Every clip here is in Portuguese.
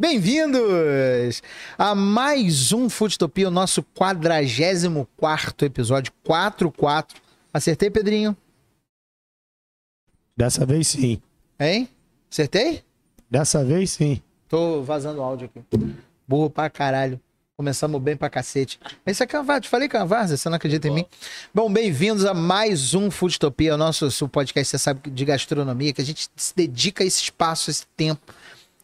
Bem-vindos a mais um Futopia, o nosso 44 episódio, 44. Acertei, Pedrinho? Dessa vez sim. Hein? Acertei? Dessa vez sim. Tô vazando o áudio aqui. Burro pra caralho. Começamos bem pra cacete. Esse é Canvas, te falei Canvas, você não acredita em mim? Bom, bem-vindos a mais um Foodtopia, o nosso, nosso podcast, você sabe, de gastronomia, que a gente se dedica a esse espaço, esse tempo,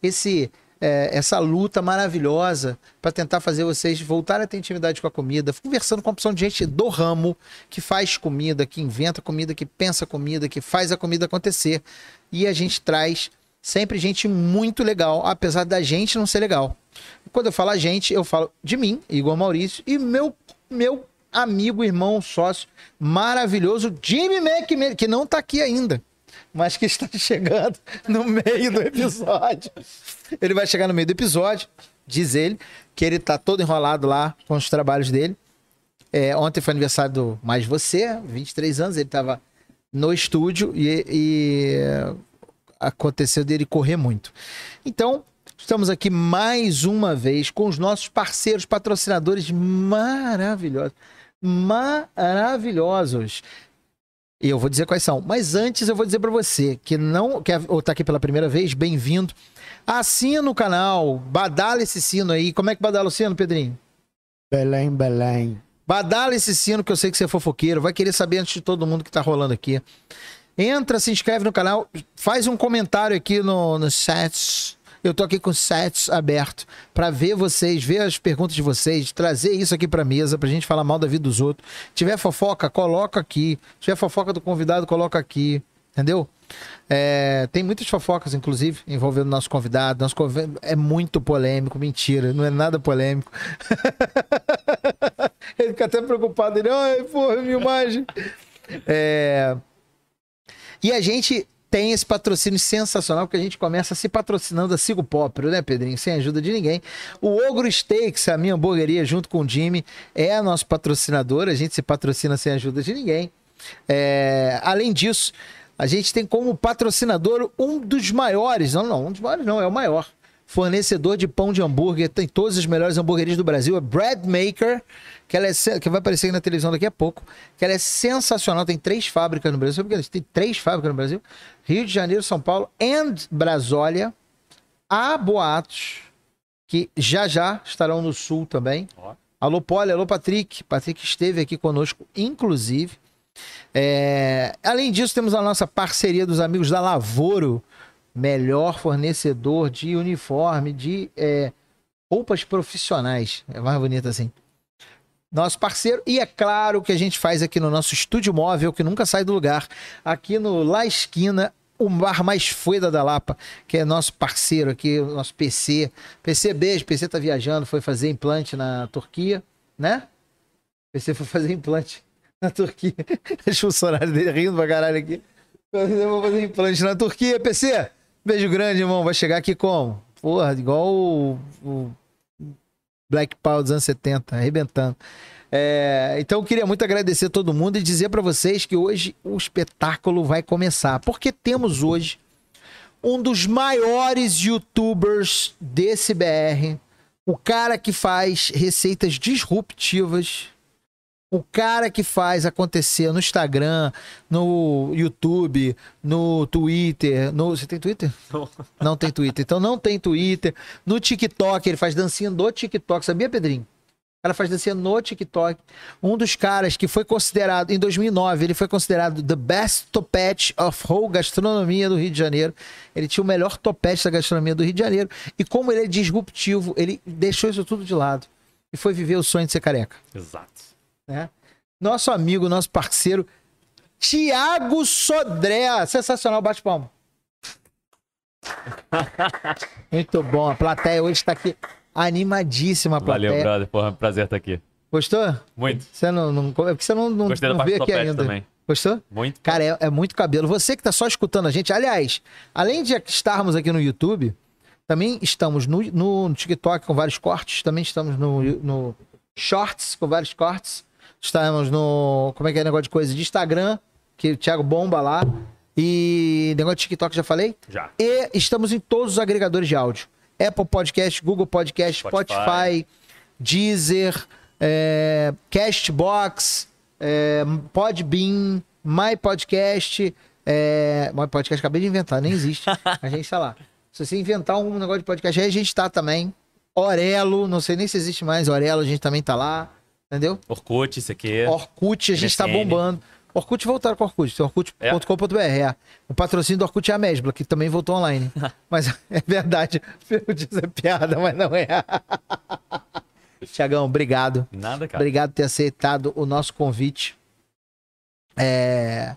esse, é, essa luta maravilhosa para tentar fazer vocês voltarem a ter intimidade com a comida, conversando com a opção de gente do ramo, que faz comida, que inventa comida, que pensa comida, que faz a comida acontecer. E a gente traz sempre gente muito legal, apesar da gente não ser legal. Quando eu falo a gente, eu falo de mim, Igor Maurício, e meu, meu amigo, irmão, sócio maravilhoso, Jimmy Mac, que não tá aqui ainda, mas que está chegando no meio do episódio. Ele vai chegar no meio do episódio, diz ele, que ele tá todo enrolado lá com os trabalhos dele. É, ontem foi aniversário do Mais Você, 23 anos, ele tava no estúdio e, e aconteceu dele correr muito. Então, Estamos aqui mais uma vez com os nossos parceiros, patrocinadores maravilhosos. Maravilhosos. E eu vou dizer quais são. Mas antes eu vou dizer para você que não quer ou tá aqui pela primeira vez, bem-vindo. Assina o canal, badala esse sino aí. Como é que badala o sino, Pedrinho? Belém, Belém. Badala esse sino que eu sei que você é fofoqueiro, vai querer saber antes de todo mundo que tá rolando aqui. Entra, se inscreve no canal, faz um comentário aqui no, no chat eu tô aqui com sets aberto para ver vocês, ver as perguntas de vocês, trazer isso aqui para mesa pra gente falar mal da vida dos outros. Se tiver fofoca, coloca aqui. Se tiver fofoca do convidado, coloca aqui. Entendeu? É, tem muitas fofocas, inclusive, envolvendo nosso convidado. Nosso convidado é muito polêmico, mentira, não é nada polêmico. ele fica até preocupado, ele, ai, porra, minha imagem. É... E a gente tem esse patrocínio sensacional, porque a gente começa se patrocinando a Sigo Popro, né, Pedrinho? Sem ajuda de ninguém. O Ogro Steaks, a minha hamburgueria, junto com o Jimmy, é nosso patrocinador. A gente se patrocina sem ajuda de ninguém. É... Além disso, a gente tem como patrocinador um dos maiores, não, não, um dos maiores não, é o maior. Fornecedor de pão de hambúrguer, tem todas as melhores hamburguerias do Brasil, é Bread Maker que ela é que vai aparecer na televisão daqui a pouco, que ela é sensacional, tem três fábricas no Brasil, sabe por que tem três fábricas no Brasil? Rio de Janeiro, São Paulo e Brasólia. Há boatos que já já estarão no sul também. Ó. Alô, Poli, alô, Patrick. Patrick esteve aqui conosco, inclusive. É... Além disso, temos a nossa parceria dos amigos da Lavoro, melhor fornecedor de uniforme, de é... roupas profissionais. É mais bonito assim nosso parceiro. E é claro que a gente faz aqui no nosso estúdio móvel, que nunca sai do lugar, aqui no La Esquina, o bar mais foda da Lapa, que é nosso parceiro aqui, nosso PC. PC, beijo. PC tá viajando, foi fazer implante na Turquia, né? PC foi fazer implante na Turquia. Deixa o funcionário dele rindo pra caralho aqui. Eu vou fazer implante na Turquia, PC. Beijo grande, irmão. Vai chegar aqui como? Porra, igual o, o Black Power dos anos 70, arrebentando. É, então eu queria muito agradecer a todo mundo e dizer para vocês que hoje o espetáculo vai começar, porque temos hoje um dos maiores youtubers desse BR, o cara que faz receitas disruptivas o cara que faz acontecer no Instagram, no YouTube, no Twitter. No... Você tem Twitter? Não. Não tem Twitter. Então não tem Twitter. No TikTok, ele faz dancinha do TikTok. Sabia, Pedrinho? O cara faz dancinha no TikTok. Um dos caras que foi considerado, em 2009, ele foi considerado the best topete of whole gastronomia do Rio de Janeiro. Ele tinha o melhor topete da gastronomia do Rio de Janeiro. E como ele é disruptivo, ele deixou isso tudo de lado. E foi viver o sonho de ser careca. Exato né? Nosso amigo, nosso parceiro, Tiago Sodré. Sensacional, bate palma. Muito bom. A plateia hoje está aqui animadíssima. A plateia. Valeu, brother. Porra, prazer estar aqui. Gostou? Muito. Você não, não, é porque você não, não, Gostei não da veio aqui ainda. Também. Gostou? Muito. Cara, é, é, muito cabelo. Você que tá só escutando a gente, aliás, além de estarmos aqui no YouTube, também estamos no, no, no TikTok com vários cortes, também estamos no, no Shorts com vários cortes. Estamos no. Como é que é negócio de coisa? De Instagram, que o Thiago bomba lá. E negócio de TikTok, já falei? Já. E estamos em todos os agregadores de áudio. Apple Podcast, Google Podcast, Spotify, Spotify. Deezer, é, Castbox, é, Podbean, My Podcast. É, My Podcast acabei de inventar, nem existe. A gente tá lá. Se você inventar um negócio de podcast, aí a gente tá também. Orelo, não sei nem se existe mais. Orelo, a gente também tá lá. Entendeu? Orkut, isso aqui. Orkut, a gente tá MSN. bombando. Orkut voltaram com o Orkut, orkut.com.br. É. O patrocínio do Orkut é a Mesbla, que também voltou online. mas é verdade, eu disse é piada, mas não é. Tiagão, obrigado. Nada, cara. Obrigado por ter aceitado o nosso convite. É...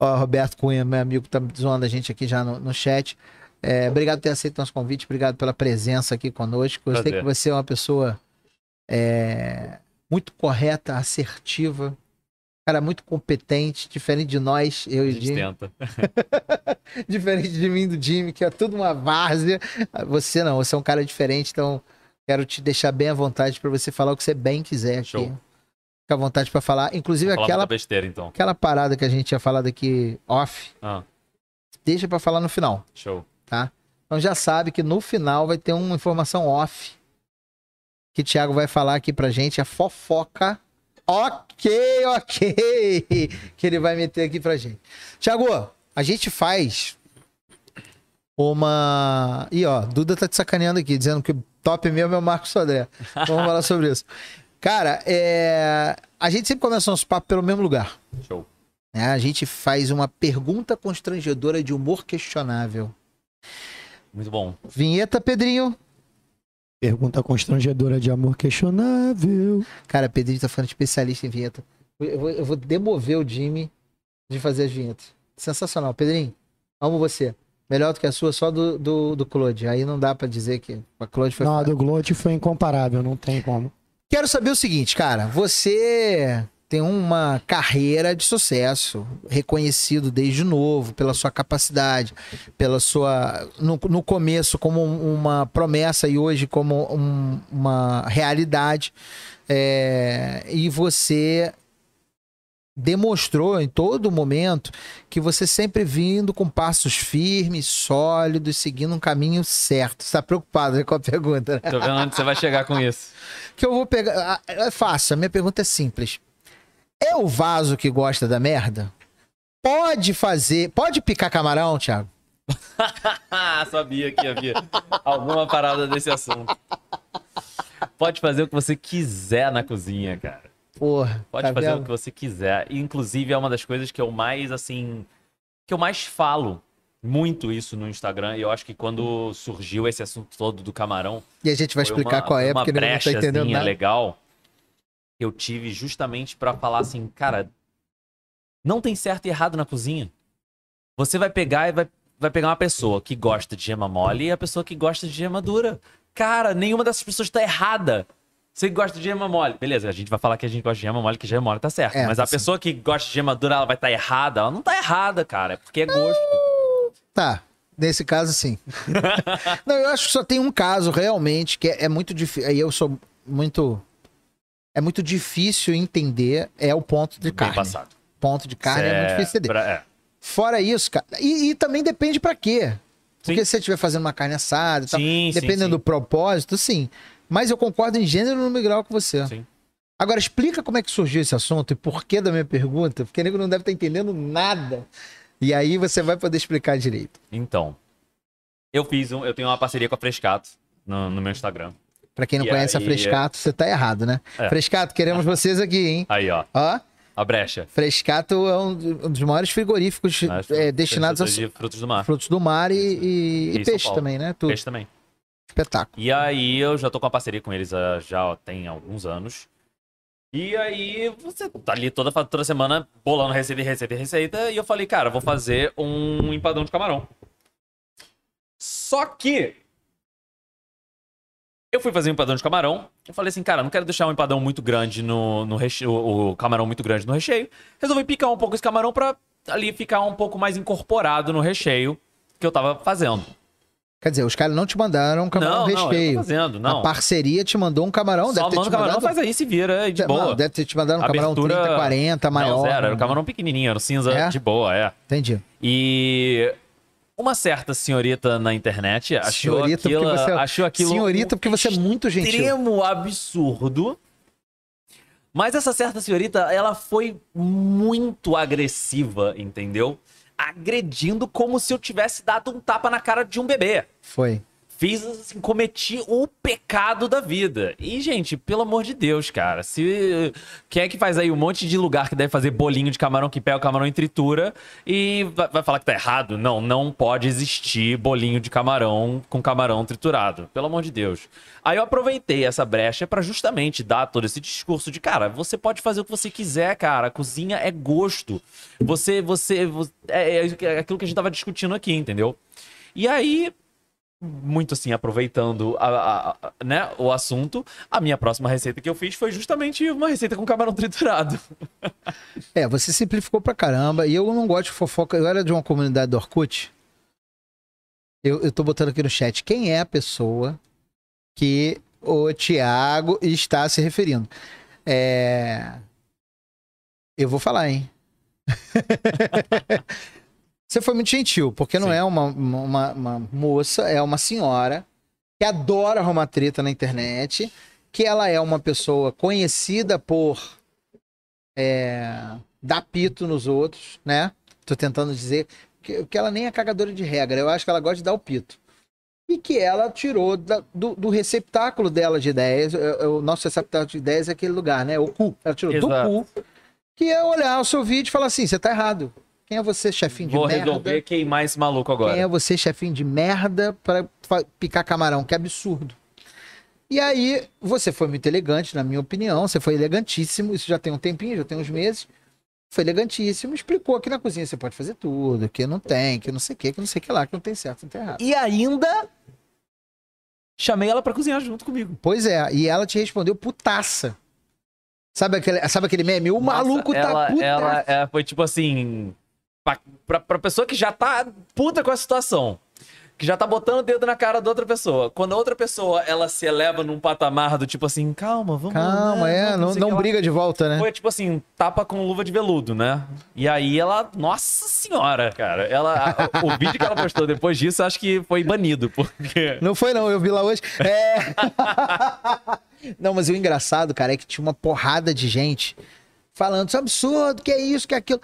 Ó, Roberto Cunha, meu amigo, tá zoando a gente aqui já no, no chat. É, obrigado por ter aceito o nosso convite, obrigado pela presença aqui conosco. Eu sei Prazer. que você é uma pessoa é, muito correta, assertiva, cara muito competente, diferente de nós, eu e Jimmy. tenta. Diferente de mim do Jimmy, que é tudo uma várzea. Você não, você é um cara diferente, então quero te deixar bem à vontade para você falar o que você bem quiser aqui. Show. Fica à vontade para falar. Inclusive Falar aquela, besteira, então. aquela parada que a gente tinha falado aqui off, Ah, deixa para falar no final, show. tá? Então já sabe que no final vai ter uma informação off que o Thiago vai falar aqui pra gente, a fofoca. Ok, ok. Que ele vai meter aqui pra gente. Thiago, a gente faz uma. Ih, ó, Duda tá te sacaneando aqui, dizendo que o top mesmo é o Marcos Sodré. Vamos falar sobre isso. Cara, é... a gente sempre começa nosso papo pelo mesmo lugar. Show. né? A gente faz uma pergunta constrangedora de humor questionável. Muito bom. Vinheta, Pedrinho. Pergunta constrangedora de amor questionável. Cara, Pedrinho tá ficando especialista em vinheta. Eu vou, eu vou demover o Jimmy de fazer as vinhetas. Sensacional. Pedrinho, amo você. Melhor do que a sua, só do, do, do Claude. Aí não dá pra dizer que a Claude foi. Não, a do Glote foi incomparável, não tem como. Quero saber o seguinte, cara. Você tem uma carreira de sucesso, reconhecido desde novo pela sua capacidade, pela sua. No, no começo, como uma promessa e hoje como um- uma realidade. É, e você demonstrou em todo momento que você sempre vindo com passos firmes, sólidos, seguindo um caminho certo. Você tá preocupado com a pergunta, né? Tô vendo onde você vai chegar com isso. que eu vou pegar. ah, É fácil, a minha pergunta é simples. É o vaso que gosta da merda? Pode fazer. Pode picar camarão, Thiago? Sabia que havia alguma parada desse assunto. Pode fazer o que você quiser na cozinha, cara. Porra. Pode tá fazer vendo? o que você quiser. Inclusive, é uma das coisas que eu mais, assim. que eu mais falo muito isso no Instagram. E eu acho que quando surgiu esse assunto todo do camarão. E a gente vai explicar uma- qual é, porque não tá entendendo nada. legal que eu tive justamente pra falar assim, cara, não tem certo e errado na cozinha. Você vai pegar e vai, vai pegar uma pessoa que gosta de gema mole e a pessoa que gosta de gema dura. Cara, nenhuma dessas pessoas tá errada. Você que gosta de gema mole. Beleza, a gente vai falar que a gente gosta de gema mole, que gema mole tá certo. É, Mas a sim. pessoa que gosta de gema dura, ela vai estar errada. Ela não tá errada, cara. É porque é gosto. Tá. Nesse caso, sim. não, eu acho que só tem um caso realmente que é, é muito difícil. Aí eu sou muito. É muito difícil entender. É o ponto de Bem carne. passado. Ponto de carne é, muito difícil entender. pra- é. Fora isso, cara. E, e também depende pra quê. Porque Sim. se você estiver fazendo uma carne assada e tal, Sim, sim, dependendo sim. do propósito, sim. Mas eu concordo em gênero no grau com você. Sim. Agora, explica como é que surgiu esse assunto e por que da minha pergunta, porque o nego não deve estar entendendo nada. E aí você vai poder explicar direito. Então, eu fiz um, eu tenho uma parceria com a Frescato no, no meu Instagram. Pra quem não E conhece aí- a Frescato, você tá errado, né? É. Frescato, queremos vocês aqui, hein? Aí, ó, Ó, a brecha. Frescato é um dos maiores frigoríficos Mas, é, destinados a de frutos do mar. frutos do mar e, e- e peixe também, né? Tudo. Peixe também. Espetáculo. E aí eu já tô com uma parceria com eles já ó, tem alguns anos. E aí você tá ali toda, toda semana bolando receita, e receita, e receita. E eu falei, cara, vou fazer um empadão de camarão. Só que eu fui fazer um empadão de camarão. Eu falei assim, cara, não quero deixar um empadão muito grande no, no recheio, o o camarão muito grande no recheio. Resolvi picar um pouco esse camarão pra ali ficar um pouco mais incorporado no recheio que eu tava fazendo. Quer dizer, os caras não te mandaram um camarão não, não, recheio. tô fazendo, não. A parceria te mandou um camarão, Só deve ter te camarão, mandado... faz aí, se vira, é de Não, boa. deve ter te mandado um camarão Abertura- 30, 40, maior. Não, zero, era né? um camarão pequenininho, era um cinza É? de boa, é. Entendi. E uma certa senhorita na internet achou Senhorita, porque aquilo, você- achou aquilo Senhorita, um porque você é muito gentil. extremo absurdo. Mas essa certa senhorita, ela foi muito agressiva, entendeu? Agredindo como se eu tivesse dado um tapa na cara de um bebê. Foi. Fiz, assim, cometi o pecado da vida. E, gente, pelo amor de Deus, cara, se. Quem é que faz aí um monte de lugar que deve fazer bolinho de camarão que pega o camarão em tritura e vai, falar que tá errado? Não, não pode existir bolinho de camarão com camarão triturado. Pelo amor de Deus. Aí eu aproveitei essa brecha pra justamente dar todo esse discurso de, cara, você pode fazer o que você quiser, cara. A cozinha é gosto. Você, você. você- é, é aquilo que a gente tava discutindo aqui, entendeu? E aí, muito assim, aproveitando a- a- né, o assunto, a minha próxima receita que eu fiz foi justamente uma receita com camarão triturado. É, você simplificou pra caramba. E eu não gosto de fofoca. Eu era de uma comunidade do Orkut. Eu, eu tô botando aqui no chat. Quem é a pessoa que o Thiago está se referindo? É... Eu vou falar, hein? Você foi muito gentil, porque não Sim. é uma, uma, uma moça, é uma senhora que adora arrumar treta na internet, que ela é uma pessoa conhecida por é, dar pito nos outros, né? Tô tentando dizer que, que ela nem é cagadora de regra, eu acho que ela gosta de dar o pito. E que ela tirou da- do, do receptáculo dela de ideias, é o nosso receptáculo de ideias é aquele lugar, né? O cu. Ela tirou Exato. do cu, que é olhar o seu vídeo e falar assim, você tá errado. Quem é você, chefinho de Vou merda? resolver queimar esse maluco agora. Quem é você, chefinho de merda, pra fa- picar camarão? Que absurdo. E aí, você foi muito elegante, na minha opinião. Você foi elegantíssimo. Isso já tem um tempinho, já tem uns meses. Foi elegantíssimo. Explicou que na cozinha você pode fazer tudo, que não tem, que não sei o que, que não sei o que lá, que não tem certo, não tem errado. E ainda chamei ela pra cozinhar junto comigo. Pois é, e ela te respondeu putaça. Sabe aquele, sabe aquele meme? O maluco Nossa, tá ela, putaça. ela, ela foi tipo assim. Pra, pra, pra pessoa que já tá puta com a situação. Que já tá botando o dedo na cara da outra pessoa. Quando a outra pessoa ela se eleva num patamar do tipo assim, calma, vamos. Calma, né, é, não, não lá. briga de volta, né? Foi tipo assim, tapa com luva de veludo, né? E aí ela, nossa senhora, cara. Ela, o vídeo que ela postou depois disso, acho que foi banido, porque. Não foi, não, eu vi lá hoje. É. não, mas o engraçado, cara, é que tinha uma porrada de gente falando isso é absurdo, que é isso, que é aquilo.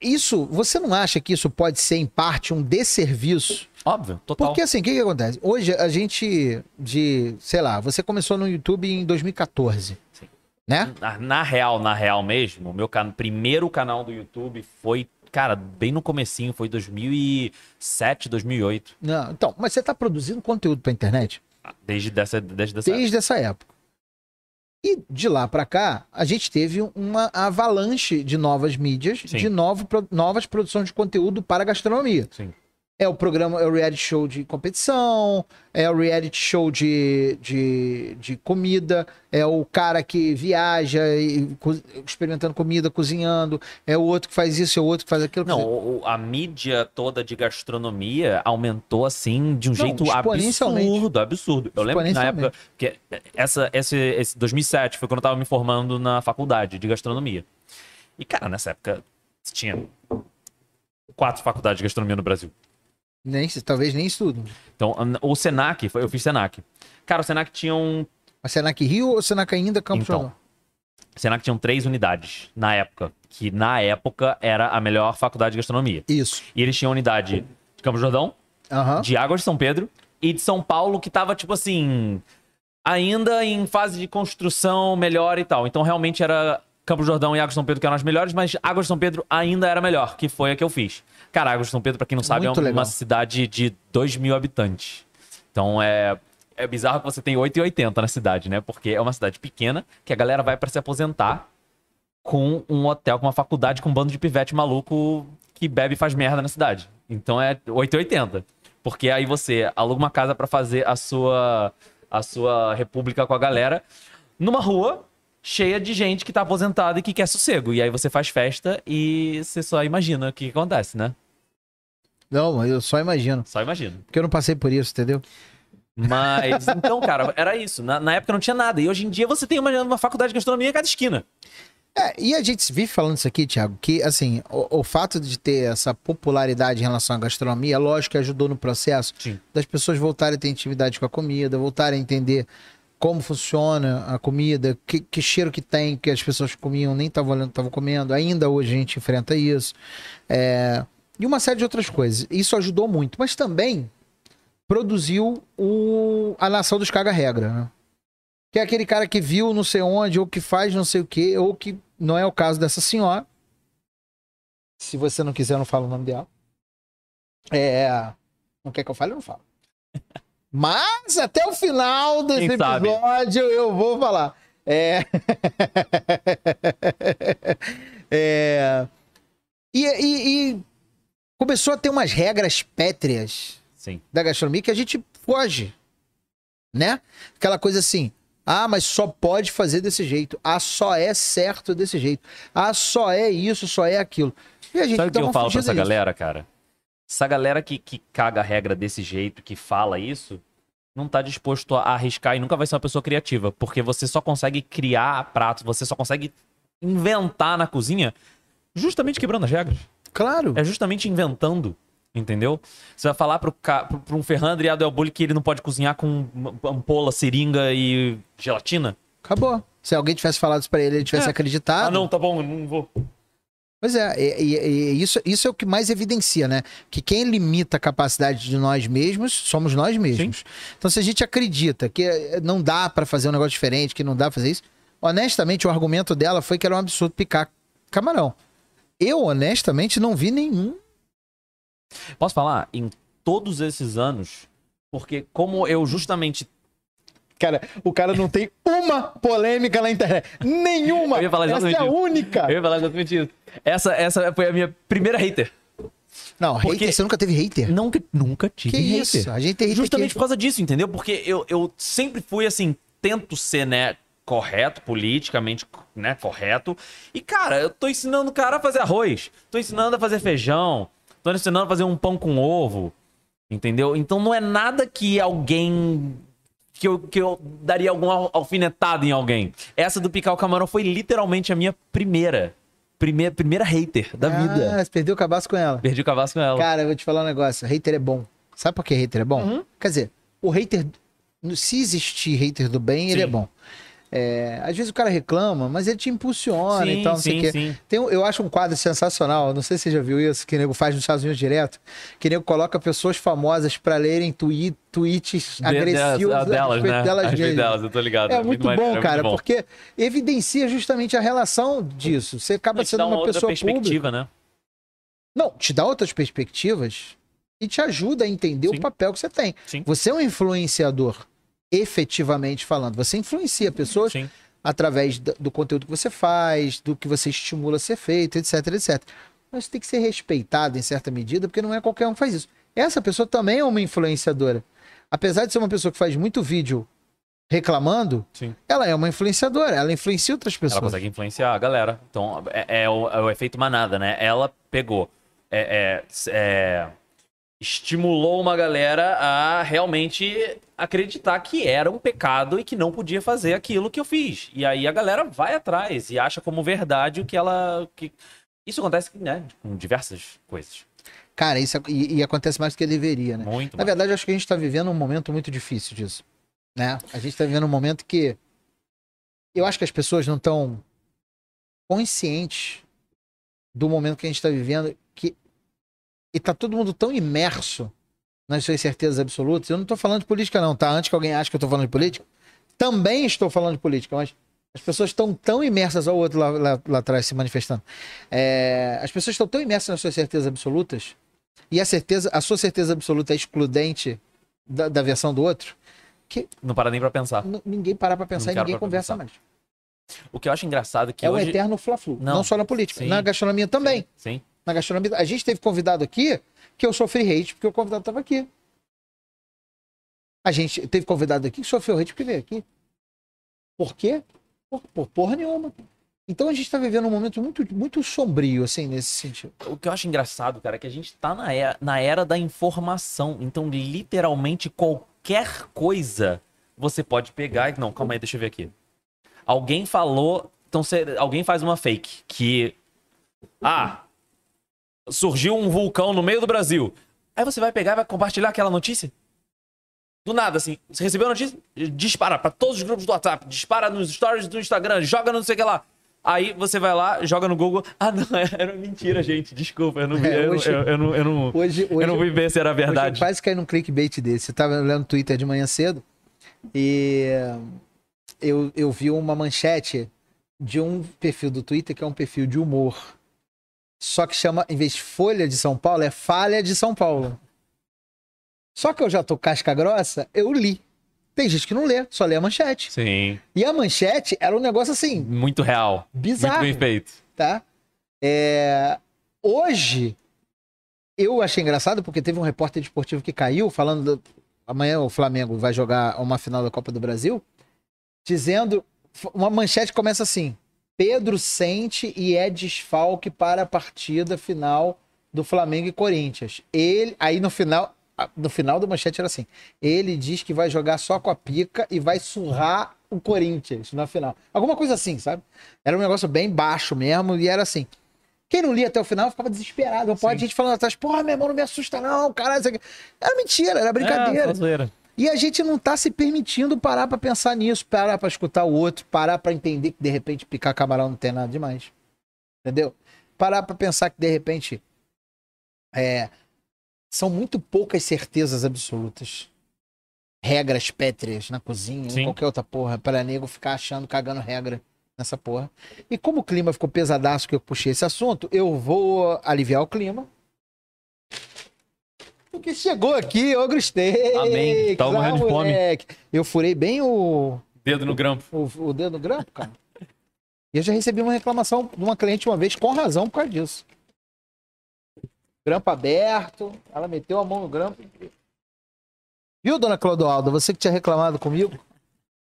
Isso, você não acha que isso pode ser, em parte, um desserviço? Óbvio, total. Porque assim, o que, que acontece? Hoje a gente, de, sei lá, você começou no YouTube em 2014. Sim. Né? Na, na real, na real mesmo, o meu can... primeiro canal do YouTube foi, cara, bem no comecinho, foi 2007, 2008. Não, então, mas você tá produzindo conteúdo pra internet? Desde dessa, desde dessa desde essa época. E de lá pra cá, a gente teve uma avalanche de novas mídias, Sim. de novo, novas produções de conteúdo para a gastronomia. Sim. É o programa, é o reality show de competição, é o reality show de, de, de comida, é o cara que viaja e co- experimentando comida, cozinhando, é o outro que faz isso, é o outro que faz aquilo. Não, o- a mídia toda de gastronomia aumentou assim de um Não, jeito absurdo, absurdo. Eu lembro que na época que essa esse, esse 2007 foi quando eu tava me formando na faculdade de gastronomia. E cara, nessa época tinha quatro faculdades de gastronomia no Brasil. Nem, talvez nem estudo. Então, o Senac, eu fiz Senac. Cara, o Senac tinha um Mas Senac Rio ou Senac ainda Campos Então, Jordão? Senac tinham três unidades na época, que na época era a melhor faculdade de gastronomia. Isso. E eles tinham unidade de Campo Jordão, de Águas de São Pedro e de São Paulo, que tava, tipo assim, ainda em fase de construção melhor e tal. Então, realmente era Campo Jordão e Águas São Pedro que eram as melhores, mas Águas de São Pedro ainda era melhor, que foi a que eu fiz. Cara, Águas de São Pedro, pra quem não sabe, Muito é uma legal. cidade de 2 mil habitantes. Então, é... É bizarro que você tem 8,80 na cidade, né? Porque é uma cidade pequena que a galera vai pra se aposentar com um hotel, com uma faculdade, com um bando de pivete maluco que bebe e faz merda na cidade. Então é 880. Porque aí você aluga uma casa pra fazer a sua a sua república com a galera numa rua cheia de gente que tá aposentada e que quer sossego. E aí você faz festa e você só imagina o que, que acontece, né? Não, eu só imagino. Só imagina. Porque eu não passei por isso, entendeu? Mas, então, cara, era isso. Na, na época não tinha nada. E hoje em dia você tem uma, uma faculdade de gastronomia em cada esquina. É, e a gente vive falando isso aqui, Thiago, que assim, o, o fato de ter essa popularidade em relação à gastronomia, lógico que ajudou no processo Sim. das pessoas voltarem a ter intimidade com a comida, voltarem a entender como funciona a comida, que, que cheiro que tem, que as pessoas comiam, nem estavam olhando, estavam comendo. Ainda hoje a gente enfrenta isso. É, e uma série de outras coisas. Isso ajudou muito, mas também produziu o, a nação dos caga-regra, né? Que é aquele cara que viu não sei onde, ou que faz não sei o que, ou que não é o caso dessa senhora. Se você não quiser, eu não falo o nome dela. É. Não quer que eu fale, eu não falo. Mas até o final desse Quem sabe? episódio eu vou falar. É. é... E, e- e começou a ter umas regras pétreas Sim. da gastronomia que a gente foge, né? Aquela coisa assim, ah, mas só pode fazer desse jeito, ah, só é certo desse jeito, ah, só é isso, só é aquilo. E a gente Sabe o que eu falo pra essa disso. galera, cara? Essa galera que, que caga a regra desse jeito, que fala isso, não tá disposto a arriscar e nunca vai ser uma pessoa criativa. Porque você só consegue criar pratos, você só consegue inventar na cozinha justamente quebrando as regras. Claro. É justamente inventando. Entendeu? Você vai falar pro, ca... pro, um Ferran Adriado que ele não pode cozinhar com ampola, seringa e gelatina? Acabou. Se alguém tivesse falado isso pra ele, ele tivesse É. acreditado. Ah, não, tá bom, eu não vou. Pois é, e, e- isso, isso é o que mais evidencia, né? Que quem limita a capacidade de nós mesmos somos nós mesmos. Então, se a gente acredita que eh, não dá pra fazer um negócio diferente, que não dá pra fazer isso, honestamente, o argumento dela foi que era um absurdo picar camarão. Eu, honestamente, não vi nenhum. Posso falar? Em todos esses anos, porque como eu justamente Cara, o cara não tem uma polêmica na internet. Nenhuma! Eu ia falar Essa é a isso. única! Eu ia falar exatamente isso. Essa, essa foi a minha primeira hater. Não, Porque- hater, você nunca teve hater? Nunca, nunca tive que hater. isso? A gente tem hater Justamente que... por causa disso, entendeu? Porque eu, eu sempre fui assim, tento ser, né, correto, politicamente, né, correto. E, cara, eu tô ensinando o cara a fazer arroz, tô ensinando a fazer feijão, tô ensinando a fazer um pão com ovo, entendeu? Então não é nada que alguém. Que eu, que eu daria alguma alfinetada em alguém. Essa do picar o camarão foi literalmente a minha primeira. Primeira, primeira hater da vida. Ah, você perdeu o cabaço com ela. Perdi o cavaço com ela. Cara, eu vou te falar um negócio. Hater é bom. Sabe por que hater é bom? Uhum. Quer dizer, o hater. Se existir hater do bem, ele Sim. é bom. É, às vezes o cara reclama, mas ele te impulsiona sim, e tal, não sei o sim, quê. sim. Tem, eu acho um quadro sensacional, não sei se você já viu isso, que o nego faz nos Estados Unidos direto, que o nego coloca pessoas famosas pra lerem tweets De- agressivos de- a delas, né? delas mesmas. delas, eu tô ligado. É muito maneiro, bom, é cara, muito bom. porque evidencia justamente a relação disso. Você acaba sendo uma, outra pessoa pública. né? Não, te dá outras perspectivas e te ajuda a entender Sim. o papel que você tem. Sim. Você é um influenciador, efetivamente falando. Você influencia pessoas Sim. através do conteúdo que você faz, do que você estimula a ser feito, etc, etc. Mas isso tem que ser respeitado em certa medida, porque não é qualquer um que faz isso. Essa pessoa também é uma influenciadora. Apesar de ser uma pessoa que faz muito vídeo reclamando, Sim. ela é uma influenciadora, ela influencia outras Ela pessoas. consegue influenciar a galera. Então, é, é o, é o efeito manada, né? Ela pegou. é, é, é, estimulou uma galera a realmente acreditar que era um pecado e que não podia fazer aquilo que eu fiz. E aí a galera vai atrás e acha como verdade o que ela. Que... Isso acontece né, com diversas coisas. Cara, isso é- e, e acontece mais do que deveria, né? Muito. Na mais. verdade, acho que a gente está vivendo um momento muito difícil disso. Né? A gente está vivendo um momento que eu acho que as pessoas não estão conscientes do momento que a gente está vivendo e tá todo mundo tão imerso nas suas certezas absolutas. Eu não estou falando de política não, tá? Antes que alguém ache que eu estou falando de política, também estou falando de política, mas as pessoas estão tão imersas ao outro lá, lá- lá atrás se manifestando. É, as pessoas estão tão imersas nas suas certezas absolutas e a certeza, a sua certeza absoluta é excludente da, da versão do outro, Não para nem pra pensar. ninguém para pra pensar e ninguém conversa pensar. mais. O que eu acho engraçado é que é o hoje. eterno fla-flu. Não. Não. só na política, Sim. na gastronomia também. Sim. Na gastronomia, a gente teve convidado aqui que eu sofri hate porque o convidado estava aqui. A gente teve convidado aqui que sofreu hate porque veio aqui. Por quê? Por, por porra nenhuma. Então a gente está vivendo um momento muito, muito sombrio, assim, nesse sentido. O que eu acho engraçado, cara, é que a gente tá na era, na era da informação. Então, literalmente, qualquer coisa você pode pegar e. Não, calma aí, deixa eu ver aqui. Alguém falou Então cê- alguém faz uma fake que. Ah, surgiu um vulcão no meio do Brasil. Aí você vai pegar e vai compartilhar aquela notícia? Do nada, assim. Você recebeu a notícia? Dispara pra todos os grupos do WhatsApp, dispara nos stories do Instagram, joga no não sei o que lá. Aí você vai lá, joga no Google. Ah, não, era mentira, gente. Desculpa, eu não vi. É, eu, hoje- eu, eu não, eu, não, Hoje, hoje, eu não vi ver se era hoje verdade. quase caí num clickbait desse. Eu tava lendo Twitter de manhã cedo e eu, eu vi uma manchete de um perfil do Twitter que é um perfil de humor. Só que chama, em vez de Folha de São Paulo, é Falha de São Paulo. Só que eu já tô casca grossa, eu li. Tem gente que não lê, só lê a manchete. Sim. E a manchete era um negócio assim, Muito real. bizarro. Muito bem feito. tá? É, Hoje, eu achei engraçado porque teve um repórter esportivo que caiu falando. do- Amanhã o Flamengo vai jogar uma final da Copa do Brasil, dizendo. Uma manchete começa assim: Pedro sente e é desfalque para a partida final do Flamengo e Corinthians. Ele, aí no final, no final da manchete era assim: ele diz que vai jogar só com a pica e vai surrar o Corinthians na final. Alguma coisa assim, sabe? Era um negócio bem baixo mesmo e era assim. Quem não lia até o final ficava desesperado. Não pode Sim. gente falando atrás, porra, meu irmão, não me assusta, não, caralho. isso aqui." Era mentira, era brincadeira. É, só zoeira. E a gente não tá se permitindo parar pra pensar nisso, parar pra escutar o outro, parar pra entender que de repente picar camarão não tem nada demais. Entendeu? Parar pra pensar que de repente é, são muito poucas certezas absolutas. Regras pétreas na cozinha, em qualquer outra porra, para nego ficar achando, cagando regra nessa porra. E como o clima ficou pesadaço que eu puxei esse assunto, eu vou aliviar o clima. Porque chegou aqui, ô gostei. Amém. Tava morrendo de fome. Eu furei bem o, Dedo no grampo. o, o dedo no grampo, cara. E eu já recebi uma reclamação de uma cliente uma vez, com razão, por causa disso. Grampo aberto, ela meteu a mão no grampo. Viu, dona Clodoalda? Você que tinha reclamado comigo,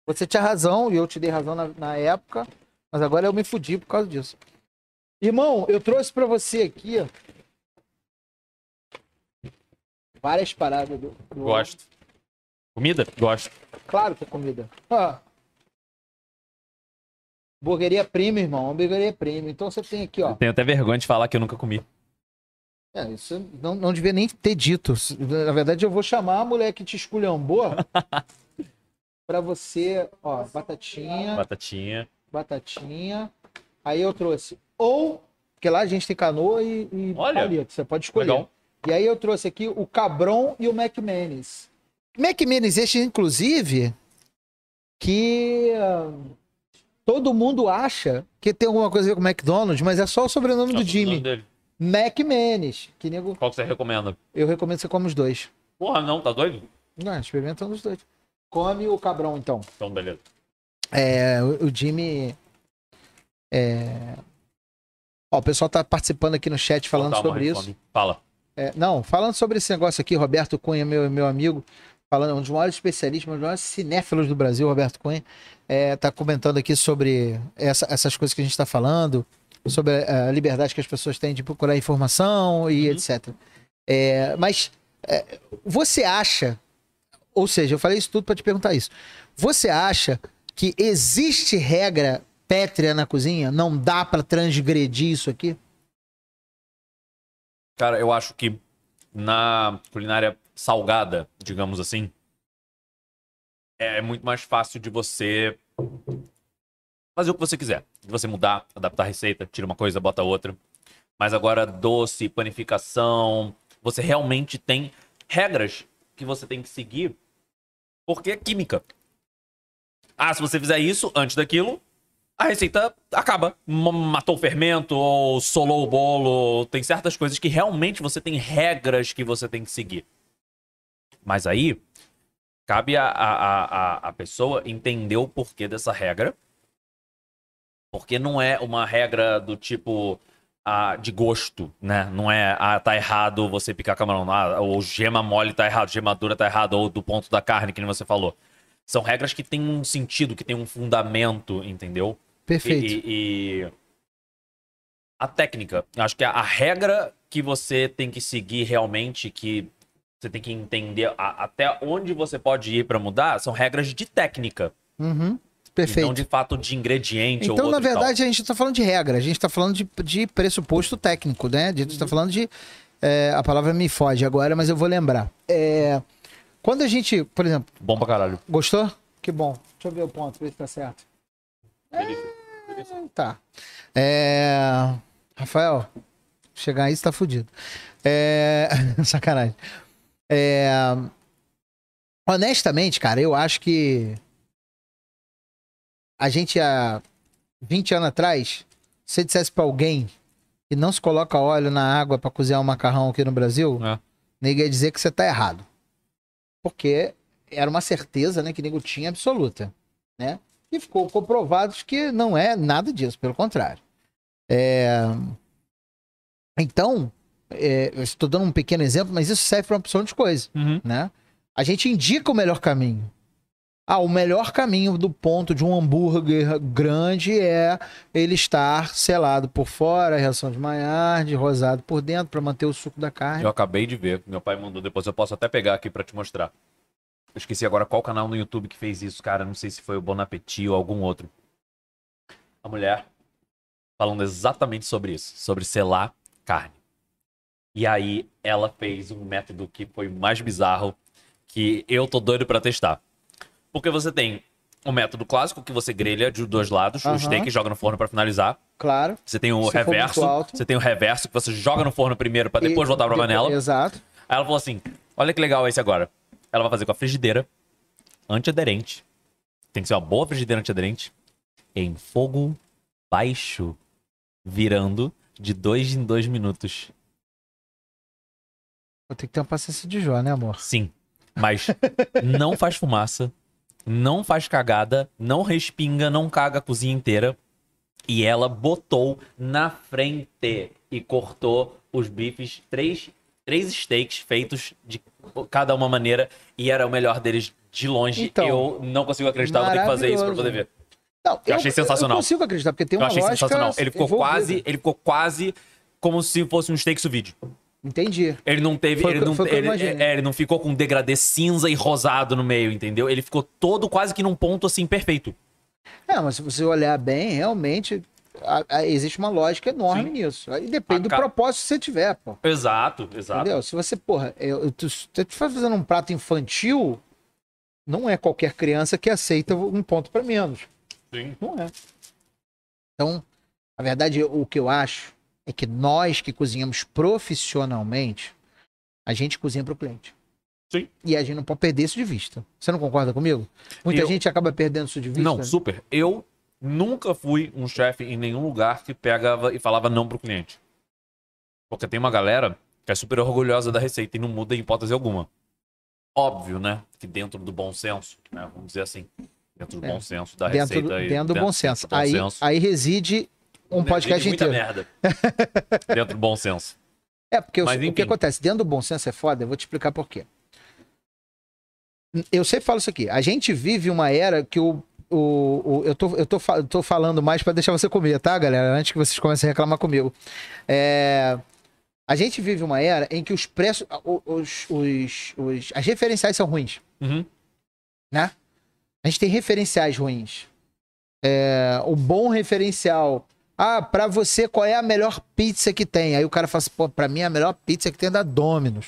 você tinha razão, e eu te dei razão na, na época, mas agora eu me fudi por causa disso. Irmão, eu trouxe pra você aqui, ó, várias paradas do, do- Gosto. Comida? Gosto. Claro que é comida. Ó. Hamburgueria premium, irmão. Hamburgueria premium. Então você tem aqui, ó. Tenho até vergonha de falar que eu nunca comi. É, isso não, não devia nem ter dito. Na verdade, eu vou chamar a mulher que te esculhambou pra você, ó, batatinha, Batatinha. batatinha. Aí eu trouxe. Ou, porque lá a gente tem canoa e, e Olha, palito. Você pode escolher. Legal. E aí eu trouxe aqui o Cabron e o McManus. McManus este, inclusive, que ah, todo mundo acha que tem alguma coisa a ver com o McDonald's, mas é só o sobrenome do é Jimmy. dele? McManus. Que nego, Qual que você recomenda? eu recomendo que você come os dois. Porra, não, tá doido? Não, experimenta um dos dois. Come o Cabron, então. Então, beleza. É, o, o Jimmy. É... Ó, o pessoal tá participando aqui no chat falando uma sobre isso. refome. Fala. É, não, falando sobre esse negócio aqui, Roberto Cunha, meu, meu amigo, falando, um dos maiores especialistas, um dos maiores cinéfilos do Brasil, Roberto Cunha, é, tá comentando aqui sobre essa- essas coisas que a gente está falando, sobre a, a liberdade que as pessoas têm de procurar informação e Uhum. etc. É, mas é, você acha, ou seja, eu falei isso tudo para te perguntar isso. Você acha que existe regra pétrea na cozinha? Não dá para transgredir isso aqui? Cara, eu acho que na culinária salgada, digamos assim, é muito mais fácil de você fazer o que você quiser. De você mudar, adaptar a receita, tira uma coisa, bota outra. Mas agora, doce, panificação, você realmente tem regras que você tem que seguir porque é química. Ah, se você fizer isso antes daquilo, a receita acaba. Matou o fermento, ou solou o bolo. Tem certas coisas que realmente você tem regras que você tem que seguir. Mas aí, cabe a, a, a, a- a pessoa entender o porquê dessa regra. Porque não é uma regra do tipo ah, de gosto, né? Não é, ah, tá errado você picar camarão. Ah, ou gema mole tá errado, gema dura tá errado, ou do ponto da carne, que nem você falou. São regras que têm um sentido, que têm um fundamento, entendeu? Perfeito. E, e- a técnica. Eu Acho que a, a regra que você tem que seguir realmente, que você tem que entender a- até onde você pode ir pra mudar, são regras de técnica. Uhum. Perfeito. Não de fato de ingrediente ou Então, na e verdade, a gente está falando de regra, a gente está falando de, de pressuposto técnico, né? A gente está falando de. é, a palavra me foge agora, mas eu vou lembrar. É, quando a gente, por exemplo, Bom pra caralho. gostou? Que bom. Deixa eu ver o ponto, ver se tá certo. É, tá. É, Rafael, chegar aí, você tá fudido. É, Sacanagem. É, Honestamente, cara, eu acho que a gente há 20 anos atrás, se você dissesse pra alguém que não se coloca óleo na água pra cozinhar um macarrão aqui no Brasil, É. nego ia dizer que você tá errado. Porque era uma certeza, né, que nego tinha absoluta, né? E ficou comprovado que não é nada disso, pelo contrário. É, Então, é, eu estou dando um pequeno exemplo, mas isso serve para uma opção de coisa Uhum. né? A gente indica o melhor caminho. Ah, o melhor caminho do ponto de um hambúrguer grande é ele estar selado por fora, reação de Maillard, rosado por dentro para manter o suco da carne. Eu acabei de ver. Meu pai mandou depois. Eu posso até pegar aqui pra te mostrar. Eu esqueci agora qual canal no YouTube que fez isso, cara. Não sei se foi o Bon Appetit ou algum outro. A mulher falando exatamente sobre isso. Sobre selar carne. E aí ela fez um método que foi mais bizarro que eu tô doido pra testar. Porque você tem o método clássico que você grelha de dois lados, o steak joga no forno pra finalizar. Claro. Você tem o Se reverso, você tem o reverso que você joga no forno primeiro pra depois E- voltar pra panela. Exato. Aí ela falou assim: olha que legal esse agora. Ela vai fazer com a frigideira antiaderente. Tem que ser uma boa frigideira antiaderente. Em fogo baixo, virando de dois em dois minutos. Vou ter que ter uma paciência de Jó, né, amor? Sim. Mas não faz fumaça, não faz cagada, não respinga, não caga a cozinha inteira. E ela botou na frente e cortou os bifes, três, três steaks feitos de cada uma maneira. E era o melhor deles de longe. Então, eu não consigo acreditar, vou ter que fazer isso pra poder ver. Não, Eu achei sensacional. Eu consigo acreditar, porque tem Eu uma achei lógica sensacional. Ele ficou quase, ele ficou quase como se fosse um steak sous vide. Entendi. Ele não teve. Foi ele, não, ele, é, ele não ficou com degradê cinza e rosado no meio, entendeu? Ele ficou todo quase que num ponto assim perfeito. É, mas se você olhar bem, realmente a- a- existe uma lógica enorme Sim. nisso. Aí depende do propósito que você tiver, pô. Exato, exato. Entendeu? Se você, porra, eu, eu, tu, tu fazendo um prato infantil, não é qualquer criança que aceita um ponto para menos. Sim. Não é. Então, a verdade, o que eu acho é que nós que cozinhamos profissionalmente, a gente cozinha para o cliente. Sim. E a gente não pode perder isso de vista. Você não concorda comigo? Muita Eu- gente acaba perdendo isso de vista. Não, super. Eu nunca fui um chefe em nenhum lugar que pegava e falava não pro cliente. Porque tem uma galera que é super orgulhosa da receita e não muda em hipótese alguma. Óbvio, né? Que dentro do bom senso, né? Vamos dizer assim. Dentro do É. bom senso da dentro, receita. do- e dentro do bom senso. do bom aí, senso. aí reside um podcast tem muita inteiro. merda. dentro do bom senso. É, porque eu- Mas, o que acontece? Dentro do bom senso é foda, eu vou te explicar por quê. Eu sempre falo isso aqui. A gente vive uma era que o. o, o- eu, tô, eu tô, fa- tô falando mais pra deixar você comer, tá, galera? Antes que vocês comecem a reclamar comigo. É, a gente vive uma era em que os preços. Os, os, os, as referenciais são ruins. Uhum. né? A gente tem referenciais ruins. É, o bom referencial. Ah, pra você, qual é a melhor pizza que tem? Aí o cara fala assim, pô, pra mim a melhor pizza que tem é da Domino's.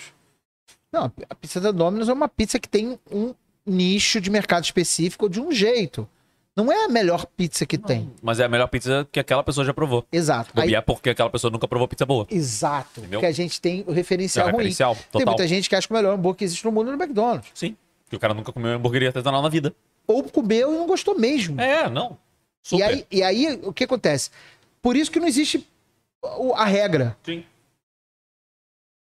Não, a pizza da Domino's é uma pizza que tem um nicho de mercado específico de um jeito. Não é a melhor pizza que tem. Mas é a melhor pizza que aquela pessoa já provou. Exato. Aí- Bobear porque aquela pessoa nunca provou pizza boa. exato. Entendeu? Porque a gente tem o Isso é referencial um ruim. referencial, Tem total. muita gente que acha que o melhor hambúrguer que existe no mundo é no McDonald's. Sim. Que o cara nunca comeu hamburgueria artesanal na vida. Ou comeu e não gostou mesmo. É, não. E Super. aí, e aí, o que acontece? Por isso que não existe a regra. Sim.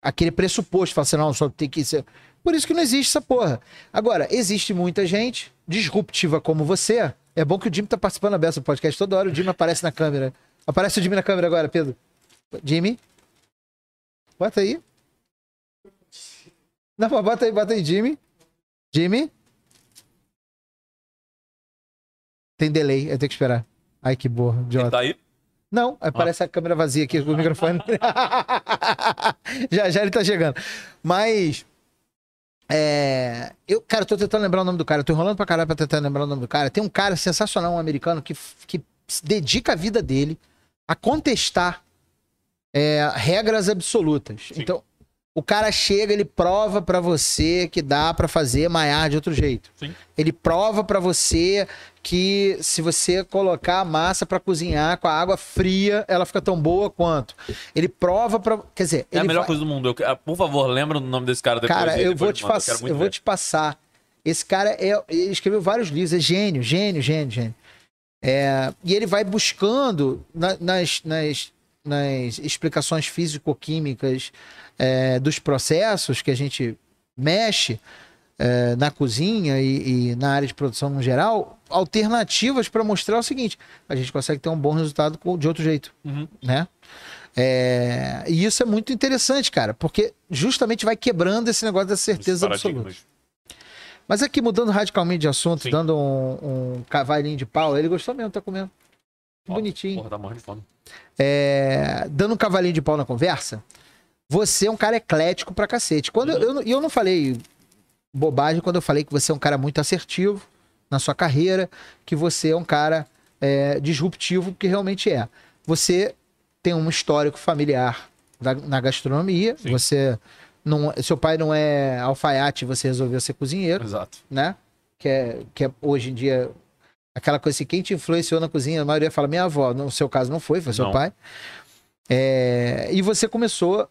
Aquele pressuposto, fala assim, não, só tem que ser. Por isso que não existe essa porra. Agora, existe muita gente disruptiva como você. É bom que o Jimmy tá participando do podcast. Toda hora o Jimmy aparece na câmera. Aparece o Jimmy na câmera agora, Pedro. Jimmy. Bota aí. Não, bota aí, bota aí, Jimmy. Jimmy. Tem delay, eu tenho que esperar. Ai, que boa, Ele idiota. tá aí? Não, aparece a câmera vazia aqui com o microfone. já já ele tá chegando. Mas É, eu, cara, eu tô tentando lembrar o nome do cara. Eu tô enrolando pra caralho pra tentar lembrar o nome do cara. Tem um cara sensacional, um americano, que, que se dedica a vida dele a contestar é, regras absolutas. Então, o cara chega, ele prova pra você que dá pra fazer maiar de outro jeito. Sim. Ele prova pra você que se você colocar a massa pra cozinhar com a água fria, ela fica tão boa quanto. Ele prova pra. Quer dizer, É a melhor fa- coisa do mundo. Eu- ah, por favor, lembra o nome desse cara depois. Cara, eu depois vou te passar, muito eu vou te passar. Esse cara é, escreveu vários livros, é gênio, gênio, gênio, gênio, gênio. É, e ele vai buscando na- nas, nas, nas explicações físico-químicas é, dos processos que a gente mexe é, na cozinha e, e na área de produção no geral, alternativas para mostrar o seguinte: a gente consegue ter um bom resultado de outro jeito Uhum. né? É, e isso é muito interessante, cara, porque justamente vai quebrando esse negócio da certeza absoluta. Mas aqui, mudando radicalmente de assunto, Sim. dando um, um cavalinho de pau, ele gostou mesmo, tá comendo. Bonitinho. Porra, tá morrendo de fome. É, dando um cavalinho de pau na conversa, você é um cara eclético pra cacete. Quando eu, eu, e eu não falei bobagem quando eu falei que você é um cara muito assertivo na sua carreira, que você é um cara é, disruptivo, porque realmente é. Você tem um histórico familiar da- na gastronomia, Sim. você não, seu pai não é alfaiate, você resolveu ser cozinheiro Exato. né? Que é, que é hoje em dia aquela coisa assim, quem te influenciou na cozinha, a maioria fala minha avó, no seu caso não foi, foi seu Não. pai. É, e você começou